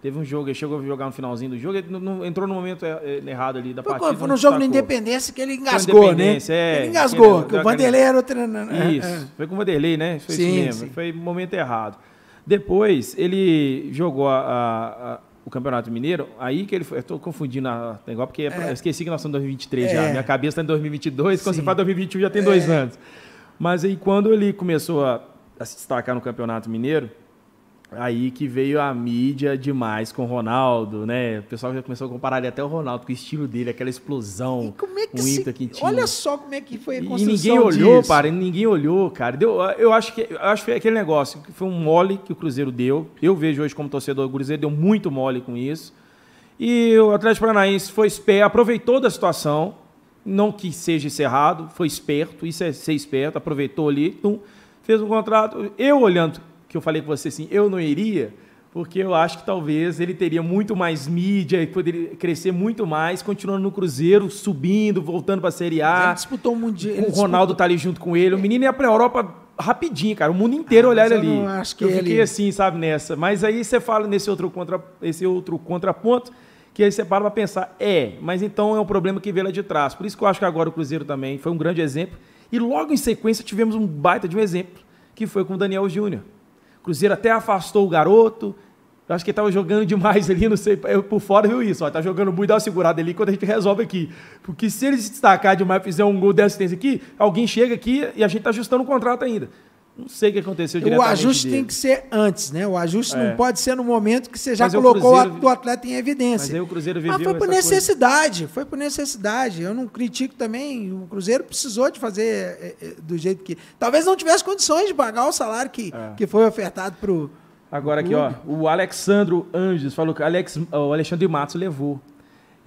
Teve um jogo, ele chegou a jogar no finalzinho do jogo, ele não, não, entrou no momento é, é, errado ali da partida. Foi no jogo da Independência que ele engasgou, né? É, ele engasgou, que, o Vanderlei era o treinador. Né? Isso, é. foi com o Vanderlei, né? Foi sim, isso mesmo, sim. foi momento errado. Depois, ele jogou a, a, a, o Campeonato Mineiro, aí que ele foi, eu estou confundindo a negócio, porque é. eu esqueci que nós estamos em 2023 já, minha cabeça está em 2022, quando sim. você fala 2021 já tem dois anos. Mas aí quando ele começou a, a se destacar no Campeonato Mineiro, aí que veio a mídia demais com o Ronaldo, né? O pessoal já começou a comparar ele até o Ronaldo com o estilo dele, aquela explosão, e como é que o se... que tinha. Olha só como é que foi a construção E ninguém olhou, para, ninguém olhou, cara. Deu, eu acho que eu acho que foi aquele negócio que foi um mole que o Cruzeiro deu. Eu vejo hoje como torcedor do Cruzeiro deu muito mole com isso. E o Atlético Paranaense foi esperto, aproveitou da situação, não que seja encerrado, foi esperto, isso é ser esperto, aproveitou ali, tum, fez um contrato. Eu olhando, que eu falei com você assim, eu não iria, porque eu acho que talvez ele teria muito mais mídia e poderia crescer muito mais, continuando no Cruzeiro, subindo, voltando para a Série A. Ele disputou um mundial. O Ronaldo disputou... tá ali junto com ele. O menino ia para a Europa rapidinho, cara. O mundo inteiro ah, olhar ele ali. Acho que eu ele... fiquei assim, sabe, nessa. Mas aí você fala nesse outro, contra... esse outro contraponto que aí você para para pensar, é, mas então é um problema que veio lá de trás. Por isso que eu acho que agora o Cruzeiro também foi um grande exemplo. E logo em sequência tivemos um baita de um exemplo, que foi com o Daniel Júnior. O Cruzeiro até afastou o garoto, Eu acho que ele tava jogando demais ali, não sei, eu por fora viu isso. Ó, tá jogando muito, dá uma segurada ali quando a gente resolve aqui. Porque se ele se destacar demais, fizer um gol de assistência aqui, alguém chega aqui e a gente tá ajustando o contrato ainda. Não sei o que aconteceu O ajuste dele. tem que ser antes, né? O ajuste É. não pode ser no momento que você já Mas o colocou Cruzeiro- o atleta em evidência. Mas aí o Cruzeiro viveu Mas foi por essa coisa. necessidade, foi por necessidade. Eu não critico também. O Cruzeiro precisou de fazer é, é, do jeito que. Talvez não tivesse condições de pagar o salário que, É. que foi ofertado para o. Agora aqui, ó, o Alexandro Anjos falou que Alex, o Alexandre Matos levou.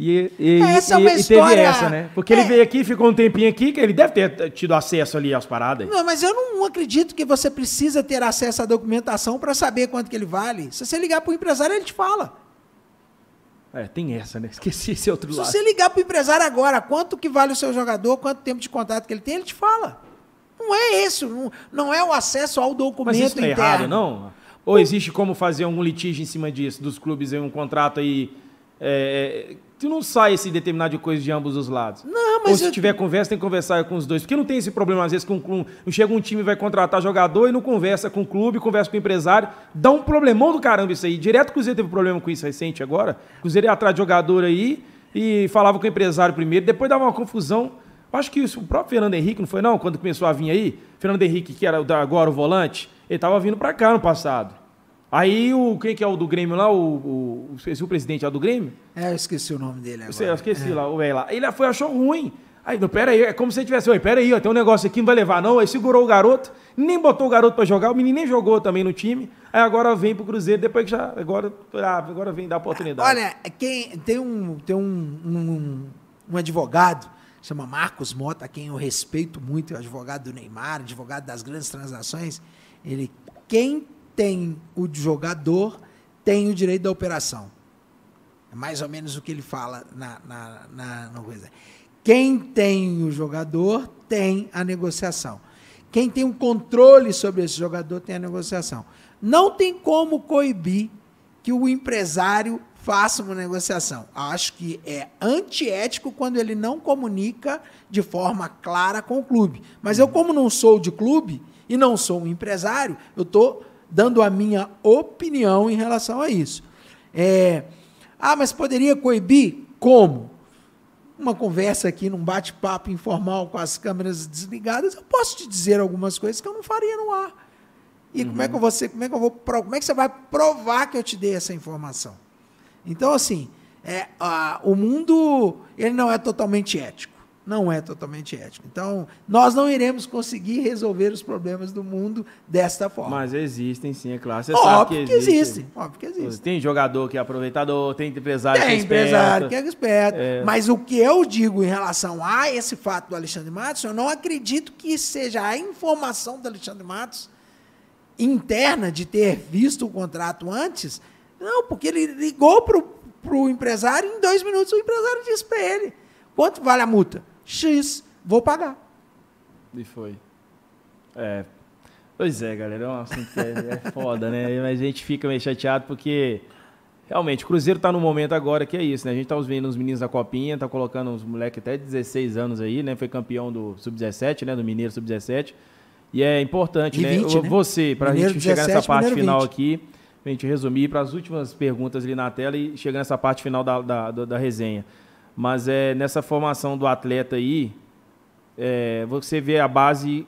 E, e, Essa é e- uma e história- teve essa, né? Porque É. ele veio aqui, ficou um tempinho aqui, que ele deve ter tido acesso ali às paradas. Não, mas eu não acredito que você precisa ter acesso à documentação para saber quanto que ele vale. Se você ligar para o empresário, ele te fala. É, tem essa, né? Esqueci esse outro Se lado. você ligar para o empresário agora, quanto que vale o seu jogador, quanto tempo de contato que ele tem, ele te fala. Não é isso, não, não é o acesso ao documento Mas isso não é interno. errado, não? Ou existe como fazer algum litígio em cima disso, dos clubes em um contrato aí. É, que não sai esse determinado de coisa de ambos os lados. Não, Ou mas se eu- tiver conversa, tem que conversar com os dois. Porque não tem esse problema, às vezes, com, com chega um time vai contratar jogador e não conversa com o clube, conversa com o empresário. Dá um problemão do caramba isso aí. Direto o Cruzeiro teve problema com isso recente agora. O Cruzeiro ia atrás de jogador aí e falava com o empresário primeiro, depois dava uma confusão. Eu Acho que isso, o próprio Fernando Henrique, não foi não? Quando começou a vir aí, Fernando Henrique, que era agora o volante, ele estava vindo para cá no passado. Aí o quem que é o do Grêmio lá, o, o, o, esqueci o presidente lá do Grêmio, É, eu esqueci o nome dele agora. eu, esqueci lá, o velho lá. Ele foi, achou ruim. Aí, não, pera aí, é como se ele tivesse, oi, pera aí, ó, tem um negócio aqui, não vai levar não. Aí segurou o garoto, nem botou o garoto pra jogar, o menino nem jogou também no time. Aí agora vem pro Cruzeiro, depois que já, agora, ah, agora vem dar oportunidade. Olha, quem, tem, um, tem um, um, um advogado, chama Marcos Mota, quem eu respeito muito, é o advogado do Neymar, advogado das grandes transações. Ele, quem tem o jogador tem o direito da operação. É mais ou menos o que ele fala na, na, na, na coisa. Quem tem o jogador tem a negociação. Quem tem um controle sobre esse jogador tem a negociação. Não tem como coibir que o empresário faça uma negociação. Acho que é antiético quando ele não comunica de forma clara com o clube. Mas eu, como não sou de clube e não sou um empresário, eu estou dando a minha opinião em relação a isso. É, ah, mas poderia coibir? Como? Uma conversa aqui, num bate-papo informal com as câmeras desligadas, eu posso te dizer algumas coisas que eu não faria no ar. E como é que vou ser, como é que eu vou, como é que você vai provar que eu te dei essa informação? Então, assim, é, ah, o mundo ele não é totalmente ético. Não é totalmente ético. Então, nós não iremos conseguir resolver os problemas do mundo desta forma. Mas existem sim, é claro. Você sabe óbvio que que existe. existem. Óbvio que existem. Tem jogador que é aproveitador, tem empresário que é Tem esperto. empresário que é esperto. É. Mas o que eu digo em relação a esse fato do Alexandre Matos, eu não acredito que seja a informação do Alexandre Matos interna de ter visto o contrato antes. Não, porque ele ligou para o empresário e em dois minutos o empresário disse para ele: quanto vale a multa? X, vou pagar. E foi. É. Pois é, galera, é um assunto que é, é foda, né? Mas a gente fica meio chateado porque realmente o Cruzeiro tá no momento agora que é isso, né? A gente tá vendo os meninos da Copinha, tá colocando uns moleques até de 16 anos aí, né? Foi campeão do Sub-17, né? Do Mineiro Sub-17. E é importante, E né? 20, né? Você, pra Mineiro gente chegar 17, nessa parte final 20. aqui, pra gente resumir para as últimas perguntas ali na tela e chegar nessa parte final da, da, da, da resenha. Mas é nessa formação do atleta aí, é, você vê a base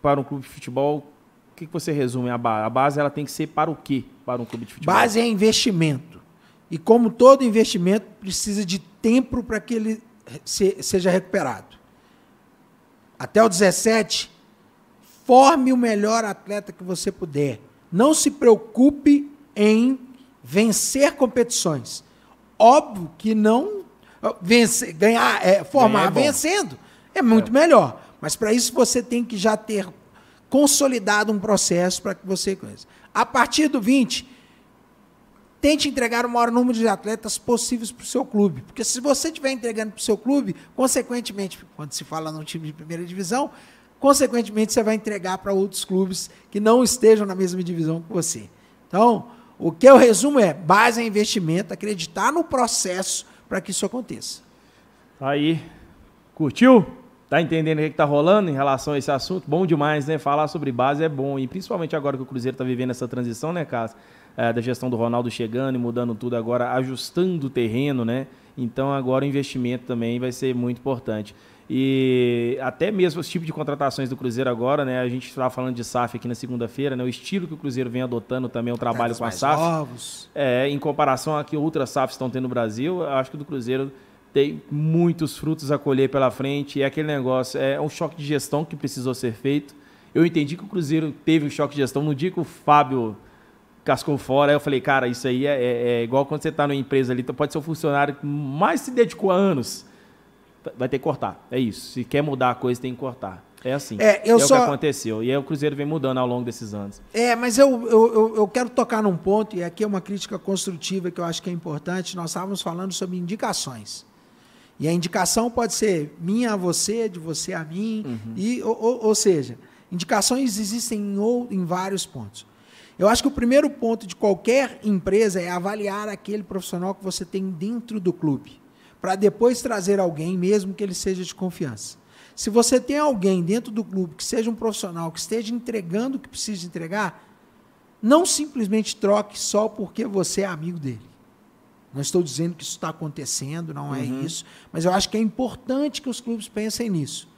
para um clube de futebol, o que, que você resume a base? A base ela tem que ser para o quê? Para um clube de futebol? Base é investimento. E como todo investimento, precisa de tempo para que ele se- seja recuperado. Até o 17, forme o melhor atleta que você puder. Não se preocupe em vencer competições. Óbvio que não vencer, ganhar, é, formar é vencendo é muito melhor. Mas para isso você tem que já ter consolidado um processo para que você conheça. A partir do 20, tente entregar o maior número de atletas possíveis para o seu clube. Porque se você estiver entregando para o seu clube, consequentemente, quando se fala num time de primeira divisão, consequentemente você vai entregar para outros clubes que não estejam na mesma divisão que você. Então, o que eu resumo é base em investimento, acreditar no processo para que isso aconteça. Aí, curtiu? Tá entendendo o que, que tá rolando em relação a esse assunto? Bom demais, né? Falar sobre base é bom. E principalmente agora que o Cruzeiro tá vivendo essa transição, né, Cássio? é, da gestão do Ronaldo chegando e mudando tudo agora, ajustando o terreno, né? Então agora o investimento também vai ser muito importante. E até mesmo os tipos de contratações do Cruzeiro agora, né? A gente estava falando de SAF aqui na segunda-feira, né? O estilo que o Cruzeiro vem adotando também é o trabalho com a SAF. Novos. É, em comparação a que outras SAFs estão tendo no Brasil, eu acho que o do Cruzeiro tem muitos frutos a colher pela frente. É aquele negócio, é um choque de gestão que precisou ser feito. Eu entendi que o Cruzeiro teve um choque de gestão no dia que o Fábio cascou fora. Aí eu falei, cara, isso aí é, é, é igual quando você está numa empresa ali, então pode ser um funcionário que mais se dedicou há anos. Vai ter que cortar. É isso. Se quer mudar a coisa, tem que cortar. É assim. É, eu é só... o que aconteceu. E aí o Cruzeiro vem mudando ao longo desses anos. É, mas eu, eu, eu, eu quero tocar num ponto, e aqui é uma crítica construtiva que eu acho que é importante. Nós estávamos falando sobre indicações. E a indicação pode ser minha a você, de você a mim, uhum. e, ou, ou, ou, seja, indicações existem em, ou, em vários pontos. Eu acho que o primeiro ponto de qualquer empresa é avaliar aquele profissional que você tem dentro do clube, para depois trazer alguém, mesmo que ele seja de confiança. Se você tem alguém dentro do clube que seja um profissional, que esteja entregando o que precisa entregar, não simplesmente troque só porque você é amigo dele. Não estou dizendo que isso está acontecendo, não é uhum. isso, mas eu acho que é importante que os clubes pensem nisso.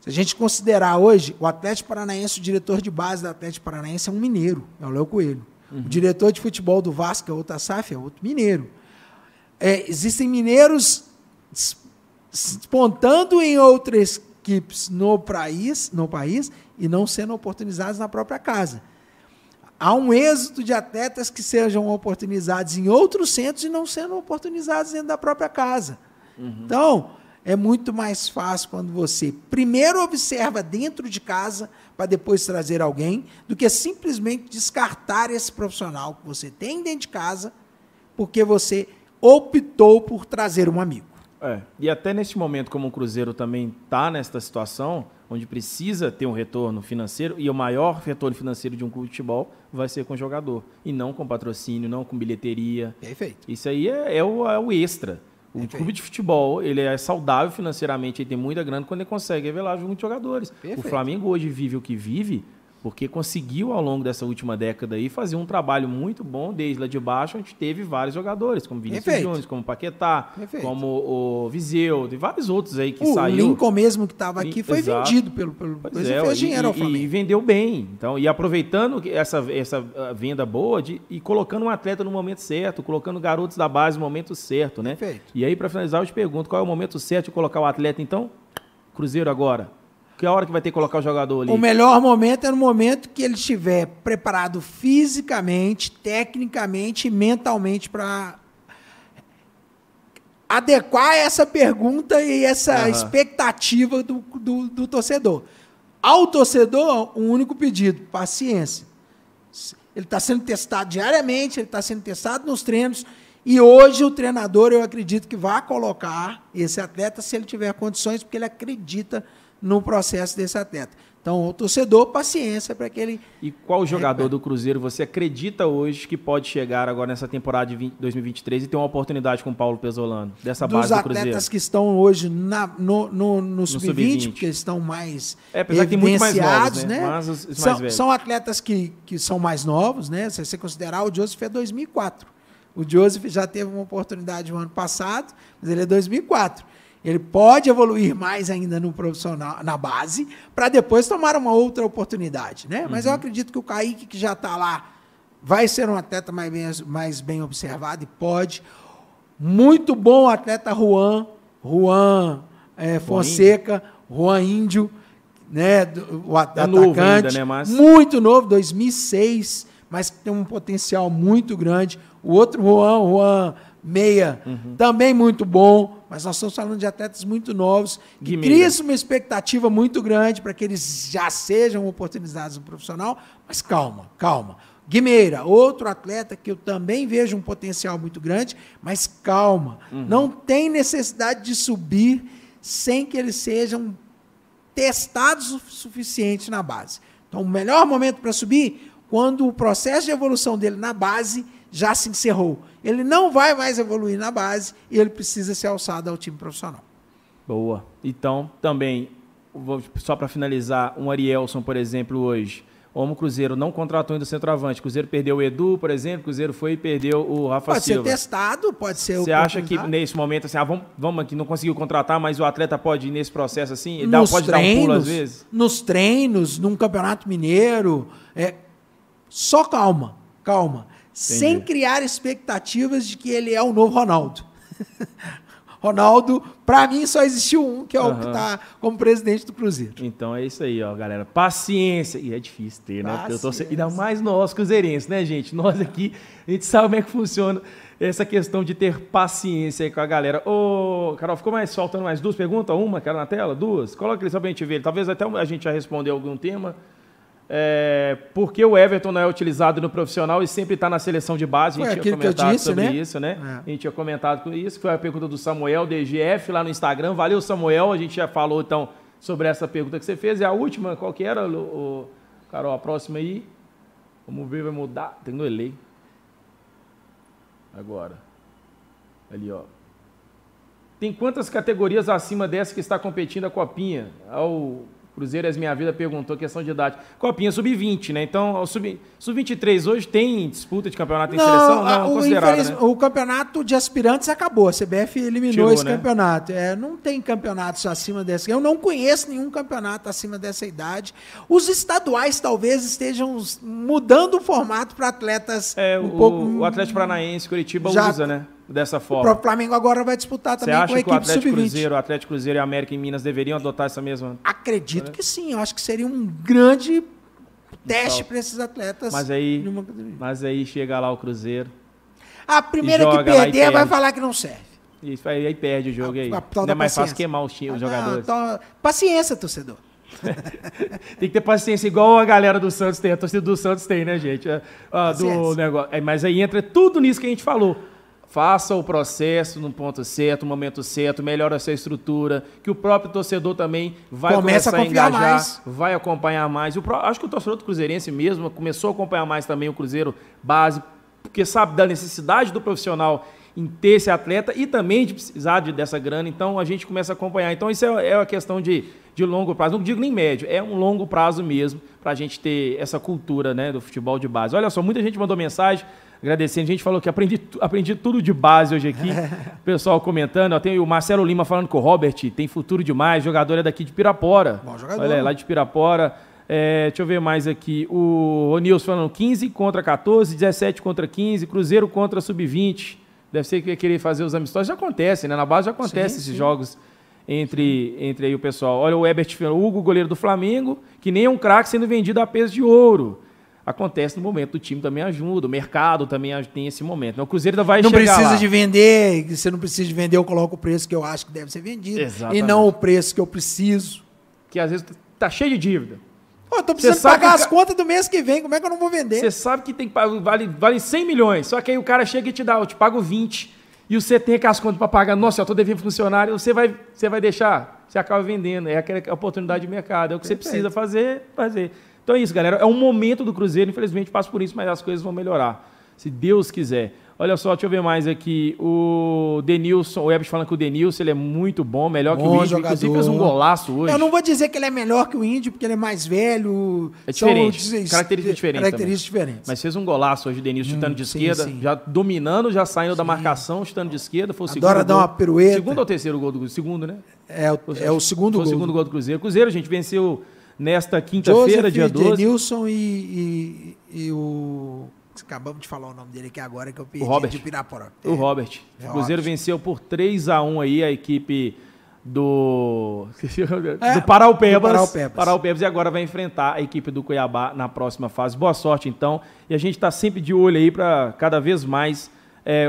Se a gente considerar hoje, o Atlético Paranaense, o diretor de base do Atlético Paranaense é um mineiro, é o Léo Coelho. Uhum. O diretor de futebol do Vasco, é outro SAF, é outro mineiro. É, existem mineiros despontando em outras equipes no país, no país e não sendo oportunizados na própria casa há um êxito de atletas que sejam oportunizados em outros centros e não sendo oportunizados dentro da própria casa. Uhum. Então, é muito mais fácil quando você primeiro observa dentro de casa para depois trazer alguém, do que simplesmente descartar esse profissional que você tem dentro de casa, porque você optou por trazer um amigo. É, e até neste momento, como o Cruzeiro também está nesta situação, onde precisa ter um retorno financeiro, e o maior retorno financeiro de um clube de futebol vai ser com o jogador, e não com patrocínio, não com bilheteria. Perfeito. Isso aí é, é, o, é o, extra. O Perfeito. clube de futebol, ele é saudável financeiramente, ele tem muita grana quando ele consegue revelar muitos jogadores. Perfeito. O Flamengo hoje vive o que vive porque conseguiu ao longo dessa última década aí fazer um trabalho muito bom desde lá de baixo, onde teve vários jogadores, como Vinícius Júnior, como Paquetá, Perfeito. como o Viseu, e vários outros aí que o saiu. O Lincoln mesmo que estava aqui foi Exato. vendido pelo, pelo pois é, fez dinheiro e, ao Flamengo. E vendeu bem. Então, e aproveitando essa, essa venda boa de, e colocando um atleta no momento certo, colocando garotos da base no momento certo, né? Perfeito. E aí, para finalizar, eu te pergunto, qual é o momento certo de colocar o atleta, então? Cruzeiro agora. Que é hora que vai ter que colocar o jogador ali? O melhor momento é no momento que ele estiver preparado fisicamente, tecnicamente e mentalmente para adequar essa pergunta e essa uhum. expectativa do, do, do, torcedor. Ao torcedor, um único pedido: paciência. Ele está sendo testado diariamente, ele está sendo testado nos treinos. E hoje o treinador, eu acredito que vai colocar esse atleta se ele tiver condições, porque ele acredita no processo desse atleta. Então, o torcedor, paciência para que ele. E qual jogador do Cruzeiro você acredita hoje que pode chegar agora nessa temporada de 20, 2023 e ter uma oportunidade com o Paulo Pesolano, dessa Dos base do Cruzeiro? Dos atletas que estão hoje na, no, no, no, no sub-20, sub porque estão mais. É, apesar que tem muito mais novos, né? né? Os, os são, mais são atletas que, que são mais novos, né? Se você considerar, o Joseph é 2004. O Joseph já teve uma oportunidade no ano passado, mas ele é 2004. Ele pode evoluir mais ainda no profissional, na base, para depois tomar uma outra oportunidade. Né? Mas eu uhum. acredito que o Kaique, que já está lá, vai ser um atleta mais bem, mais bem observado e pode. Muito bom atleta Juan, Juan é, Fonseca, Juan Índio, né, o é atacante. Novo ainda, né, mas... Muito novo, 2006, mas tem um potencial muito grande. O outro Juan, Juan meia, uhum. também muito bom, mas nós estamos falando de atletas muito novos, que criam uma expectativa muito grande para que eles já sejam oportunizados no profissional, mas calma, calma. Guimeira, outro atleta que eu também vejo um potencial muito grande, mas calma, uhum. não tem necessidade de subir sem que eles sejam testados o suficiente na base. Então, o melhor momento para subir, quando o processo de evolução dele na base já se encerrou. Ele não vai mais evoluir na base e ele precisa ser alçado ao time profissional. Boa. Então, também, só para finalizar, um Arielson, por exemplo, hoje, como o Cruzeiro não contratou ainda o centroavante. Cruzeiro perdeu o Edu, por exemplo, o Cruzeiro foi e perdeu o Rafa pode Silva. Pode ser testado, pode ser Você acha que nesse momento, assim, ah, vamos, vamos aqui, não conseguiu contratar, mas o atleta pode ir nesse processo assim? Nos pode treinos, dar um pulo às vezes? Nos treinos, num campeonato mineiro. É, só calma, calma. Entendi. Sem criar expectativas de que ele é o novo Ronaldo. Ronaldo, para mim só existiu um, que é o uhum. que está como presidente do Cruzeiro. Então é isso aí, ó, galera. Paciência. E é difícil ter, né? Eu tô... Ainda mais nós, cruzeirenses, né, gente? Nós aqui, a gente sabe como é que funciona essa questão de ter paciência aí com a galera. Ô, Carol, ficou mais faltando mais duas perguntas? Uma, cara, na tela? Duas? Coloca ali só pra gente ver. Talvez até a gente já respondeu algum tema. É, porque o Everton não é utilizado no profissional e sempre está na seleção de base. A gente tinha comentado disse, sobre né? isso, né? É. A gente tinha comentado com isso. Foi a pergunta do Samuel, DGF, lá no Instagram. Valeu, Samuel. A gente já falou, então, sobre essa pergunta que você fez. E a última, qual que era, o, o Carol? A próxima aí. Vamos ver, vai mudar. Tem no Elei. Agora. Ali, ó. Tem quantas categorias acima dessa que está competindo a Copinha? Ao Cruzeiro As Minha Vida perguntou questão de idade. Copinha sub-20, né? Então, o sub-23 sub hoje tem disputa de campeonato em seleção? Não, o, considerado, né? o campeonato de aspirantes acabou. A CBF eliminou Tirou, esse né? campeonato. É, não tem campeonatos acima dessa. Eu não conheço nenhum campeonato acima dessa idade. Os estaduais talvez estejam mudando o formato para atletas é, um o, pouco. O Atlético Paranaense, Curitiba já, usa, né? Dessa forma. O próprio Flamengo agora vai disputar também com a equipe sub-20. Atlético Cruzeiro, o Atlético Cruzeiro e América em Minas deveriam adotar essa mesma? Acredito que sim. Eu acho que seria um grande teste para esses atletas. Mas aí, mas aí chega lá o Cruzeiro. A primeira que perder vai falar que não serve. Isso aí, aí perde o jogo aí. Não é mais fácil queimar os, os ah, jogadores. Não, paciência, torcedor. tem que ter paciência, igual a galera do Santos tem, a torcida do Santos tem, né, gente? Ah, do negócio. É, mas aí entra tudo nisso que a gente falou faça o processo no ponto certo, no momento certo, melhora essa estrutura, que o próprio torcedor também vai Começa começar a, engajar, mais. vai acompanhar mais. O acho que o torcedor do Cruzeirense mesmo começou a acompanhar mais também o Cruzeiro base, porque sabe da necessidade do profissional em ter esse atleta e também de precisar de, dessa grana. Então a gente começa a acompanhar. Então isso é, é uma questão de, de longo prazo. Não digo nem médio, é um longo prazo mesmo para a gente ter essa cultura né, do futebol de base. Olha só, muita gente mandou mensagem agradecendo. A gente falou que aprendi, aprendi tudo de base hoje aqui. O pessoal comentando. Ó, tem o Marcelo Lima falando que o Robert tem futuro demais, jogador é daqui de Pirapora. Bom jogador. Olha, lá de Pirapora. É, deixa eu ver mais aqui. O Ronilson falando 15 contra 14, 17 contra 15, Cruzeiro contra Sub-20. Deve ser que ia querer fazer os amistosos. Já acontece, né? Na base já acontece sim, esses sim. jogos entre, entre aí o pessoal. Olha o Herbert o Hugo, goleiro do Flamengo, que nem é um craque sendo vendido a peso de ouro acontece no momento do time também ajuda, o mercado também tem esse momento. Né? O Cruzeiro ainda vai não chegar Não precisa lá. de vender, você não precisa de vender, eu coloco o preço que eu acho que deve ser vendido Exatamente. e não o preço que eu preciso. Que às vezes tá cheio de dívida. Pô, eu tô precisando pagar as contas do mês que vem, como é que eu não vou vender? Você sabe que tem vale, vale 100 milhões, só que aí o cara chega e te dá, eu te pago 20, e você tem aquelas contas para pagar, nossa, eu tô devendo funcionário, você vai, você vai deixar, você acaba vendendo, é aquela oportunidade de mercado, é o que Perfeito. você precisa fazer, fazer. Então é isso, galera. É um momento do Cruzeiro, infelizmente passa por isso, mas as coisas vão melhorar. Se Deus quiser. Olha só, deixa eu ver mais aqui. O Denilson, o Ebert falando que o Denilson ele é muito bom, melhor bom que o Índio. Jogador. Inclusive fez um golaço hoje. Eu não vou dizer que ele é melhor que o Índio, porque ele é mais velho. É diferente. São, características diferentes. Características diferentes. Mas fez um golaço hoje, o Denilson, hum, chutando de sim, esquerda, sim. já dominando, já saindo sim. da marcação, chutando de esquerda. Foi o segundo. Adora dar uma pirueta. Segundo ou terceiro gol do Segundo, né? É, o, é o segundo foi gol. o segundo gol do Cruzeiro. Cruzeiro, gente venceu nesta quinta-feira, dia 12. Denilson e, e, e o. Acabamos de falar o nome dele aqui agora, que eu perdi o Robert. de Pirapora. O é. Robert. O Cruzeiro venceu por 3 a 1 aí a equipe do é, do Paraupebas, Paraupebas. Paraupebas. E agora vai enfrentar a equipe do Cuiabá na próxima fase. Boa sorte, então. E a gente está sempre de olho aí para cada vez mais é,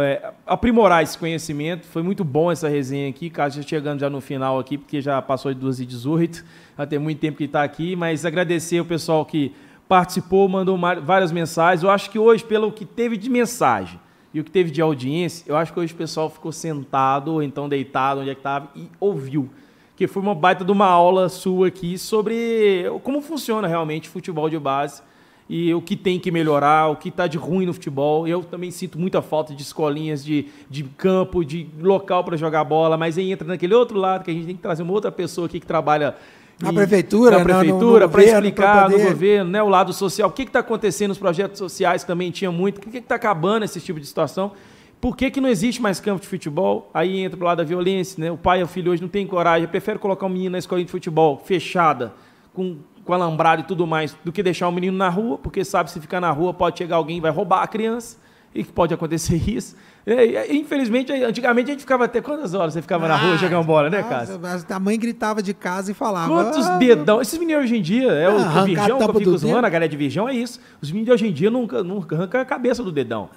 é, aprimorar esse conhecimento. Foi muito bom essa resenha aqui, Cássio chegando já no final aqui, porque já passou de 2 e 18 já tem muito tempo que está aqui, mas agradecer o pessoal que participou, mandou várias mensagens. Eu acho que hoje, pelo que teve de mensagem e o que teve de audiência, eu acho que hoje o pessoal ficou sentado, ou então deitado, onde é que estava, e ouviu. Que foi uma baita de uma aula sua aqui sobre como funciona realmente futebol de base e o que tem que melhorar, o que está de ruim no futebol. Eu também sinto muita falta de escolinhas, de, de campo, de local para jogar bola, mas aí entra naquele outro lado que a gente tem que trazer uma outra pessoa aqui que trabalha Na prefeitura, na prefeitura, para explicar no governo, né, o lado social, o que está acontecendo nos projetos sociais também tinha muito, o que está acabando esse tipo de situação. Por que, que não existe mais campo de futebol? Aí entra pro lado da violência, né? O pai e o filho hoje não tem coragem, prefere colocar um menino na escolinha de futebol fechada, com, com alambrado e tudo mais, do que deixar o menino na rua, porque sabe se ficar na rua pode chegar alguém e vai roubar a criança, e que pode acontecer isso. É, infelizmente, antigamente a gente ficava até quantas horas você ficava ah, na rua ah, jogando bola, né, Cássio? A mãe gritava de casa e falava. Quantos ah, dedão? Esses meninos hoje em dia, é o ah, Virgão que eu fico zoando, a galera de Virgão é isso. Os meninos de hoje em dia nunca, nunca arrancam a cabeça do dedão.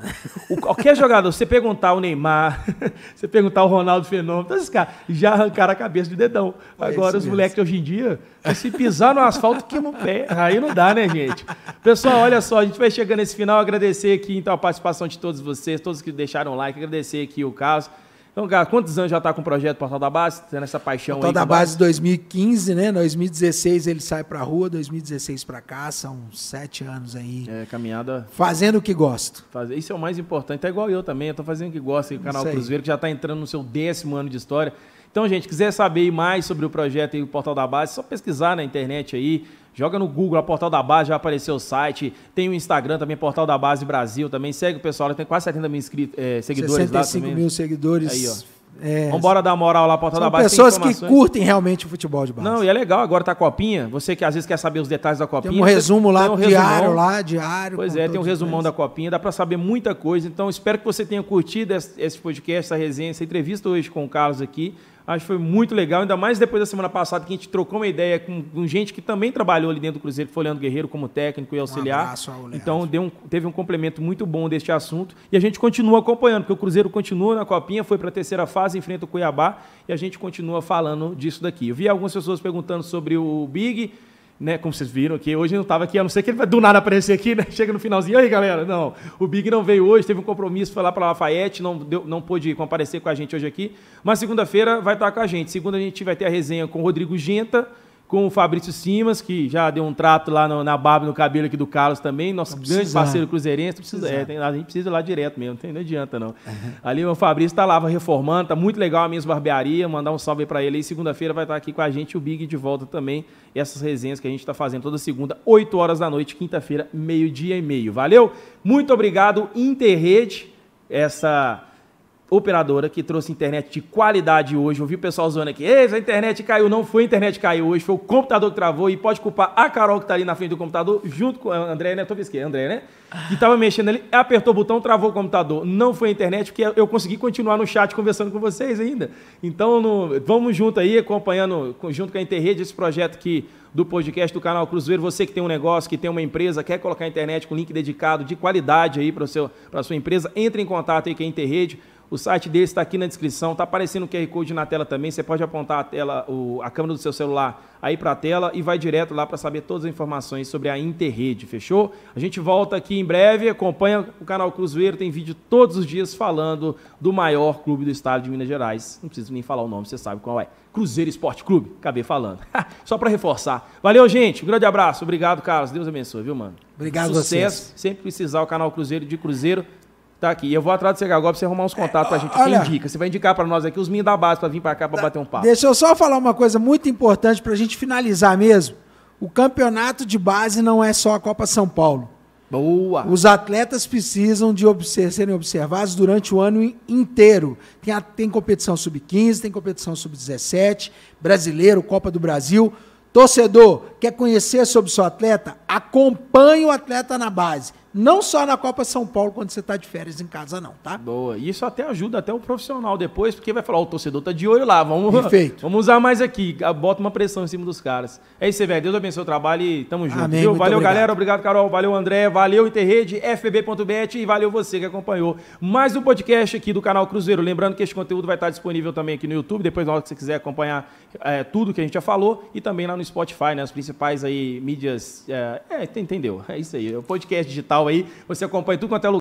O, qualquer jogador, você perguntar o Neymar, você perguntar o Ronaldo Fenômeno, todos esses caras já arrancaram a cabeça do dedão. É Agora, os moleques de hoje em dia, se pisar no asfalto, queima o pé. Aí não dá, né, gente? Pessoal, olha só, a gente vai chegando nesse final, agradecer aqui então a participação de todos vocês, todos que deixaram like, agradecer aqui o caso. Então, cara, quantos anos já está com o projeto Portal da Base? Tendo essa paixão Portal aí? Portal da Base 2015, né? 2016 ele sai para a rua, 2016 para cá, são sete anos aí. É, caminhada. Fazendo o que gosto. Isso é o mais importante. É igual eu também, eu tô fazendo o que gosto. O canal Cruzeiro, que já está entrando no seu décimo ano de história. Então, gente, quiser saber mais sobre o projeto e o Portal da Base, é só pesquisar na internet aí. Joga no Google, a Portal da Base, já apareceu o site. Tem o Instagram também, Portal da Base Brasil também. Segue o pessoal, tem quase 70 mil inscritos, é, seguidores 65 lá 65 mil seguidores. Aí, ó. É, Vamos embora dar moral lá, Portal da Base. pessoas que curtem realmente o futebol de base. Não, e é legal, agora tá a copinha. Você que às vezes quer saber os detalhes da copinha. Tem um resumo lá, um diário lá, diário. Pois é, tem um resumão da copinha, dá para saber muita coisa. Então, espero que você tenha curtido esse podcast, essa resenha, essa entrevista hoje com o Carlos aqui. Acho que foi muito legal, ainda mais depois da semana passada que a gente trocou uma ideia com, com gente que também trabalhou ali dentro do Cruzeiro, que foi Leandro Guerreiro como técnico e auxiliar. Um abraço ao então deu um, teve um complemento muito bom deste assunto e a gente continua acompanhando, porque o Cruzeiro continua na copinha, foi para a terceira fase, enfrenta o Cuiabá e a gente continua falando disso daqui. Eu vi algumas pessoas perguntando sobre o Big né, como vocês viram aqui, hoje não estava aqui, a não ser que ele vai do nada aparecer aqui, né? Chega no finalzinho, aí galera, não, o Big não veio hoje, teve um compromisso, foi lá para Lafayette, não, deu, não pôde comparecer com a gente hoje aqui, mas segunda-feira vai estar com a gente. Segunda a gente vai ter a resenha com o Rodrigo Genta, com o Fabrício Simas, que já deu um trato lá no, na barba no cabelo aqui do Carlos também, nosso grande parceiro cruzeirense. Precisa, é, tem, a gente precisa ir lá direto mesmo, não, tem, não adianta não. Uhum. Ali o Fabrício está lá reformando, tá muito legal a minha barbearia, mandar um salve para ele aí. Segunda-feira vai estar aqui com a gente o Big de volta também. E essas resenhas que a gente está fazendo toda segunda, 8 horas da noite, quinta-feira, meio-dia e meio. Valeu? Muito obrigado, Interrede, essa operadora que trouxe internet de qualidade hoje. Ouvi o pessoal zoando aqui, a internet caiu. Não foi a internet que caiu hoje, foi o computador que travou. E pode culpar a Carol que está ali na frente do computador, junto com a André, né? Tô vendo André, né? Que estava mexendo ali, apertou o botão, travou o computador. Não foi a internet, porque eu consegui continuar no chat conversando com vocês ainda. Então, no, vamos junto aí, acompanhando, junto com a Interrede, esse projeto que do podcast do canal Cruzeiro. Você que tem um negócio, que tem uma empresa, quer colocar a internet com link dedicado de qualidade aí para a sua empresa, entre em contato aí com a Interrede. O site dele está aqui na descrição, está aparecendo o QR Code na tela também. Você pode apontar a, tela, o, a câmera do seu celular aí para a tela e vai direto lá para saber todas as informações sobre a Interrede, fechou? A gente volta aqui em breve, acompanha o canal Cruzeiro, tem vídeo todos os dias falando do maior clube do estado de Minas Gerais. Não preciso nem falar o nome, você sabe qual é. Cruzeiro Esporte Clube, acabei falando. Só para reforçar. Valeu, gente. Um grande abraço. Obrigado, Carlos. Deus abençoe, viu, mano? Obrigado, Sucesso. Vocês. Sempre precisar o canal Cruzeiro de Cruzeiro Tá aqui. Eu vou atrás do você agora pra você arrumar uns contatos pra gente. Olha, Quem indica? Você vai indicar pra nós aqui os meninos da base pra vir pra cá pra tá, bater um papo. Deixa eu só falar uma coisa muito importante pra gente finalizar mesmo. O campeonato de base não é só a Copa São Paulo. Boa! Os atletas precisam de observ serem observados durante o ano inteiro. Tem, a, tem competição sub-15, tem competição sub-17, brasileiro, Copa do Brasil. Torcedor, quer conhecer sobre o seu atleta? Acompanhe o atleta na base. Não só na Copa São Paulo, quando você está de férias em casa, não, tá? Boa. Isso até ajuda até o profissional depois, porque vai falar, ó, o torcedor tá de olho lá, vamos, Perfeito. vamos usar mais aqui. Bota uma pressão em cima dos caras. É isso aí, velho. Deus abençoe o trabalho e tamo junto. Amém, viu? Valeu, obrigado. galera. Obrigado, Carol. Valeu, André. Valeu, Interrede, fb.bet e valeu você que acompanhou mais um podcast aqui do canal Cruzeiro. Lembrando que este conteúdo vai estar disponível também aqui no YouTube, depois na hora que você quiser acompanhar é, tudo que a gente já falou, e também lá no Spotify, né? As principais aí mídias. É, é entendeu? É isso aí. O podcast aí. Você acompanha tudo quanto é lugar.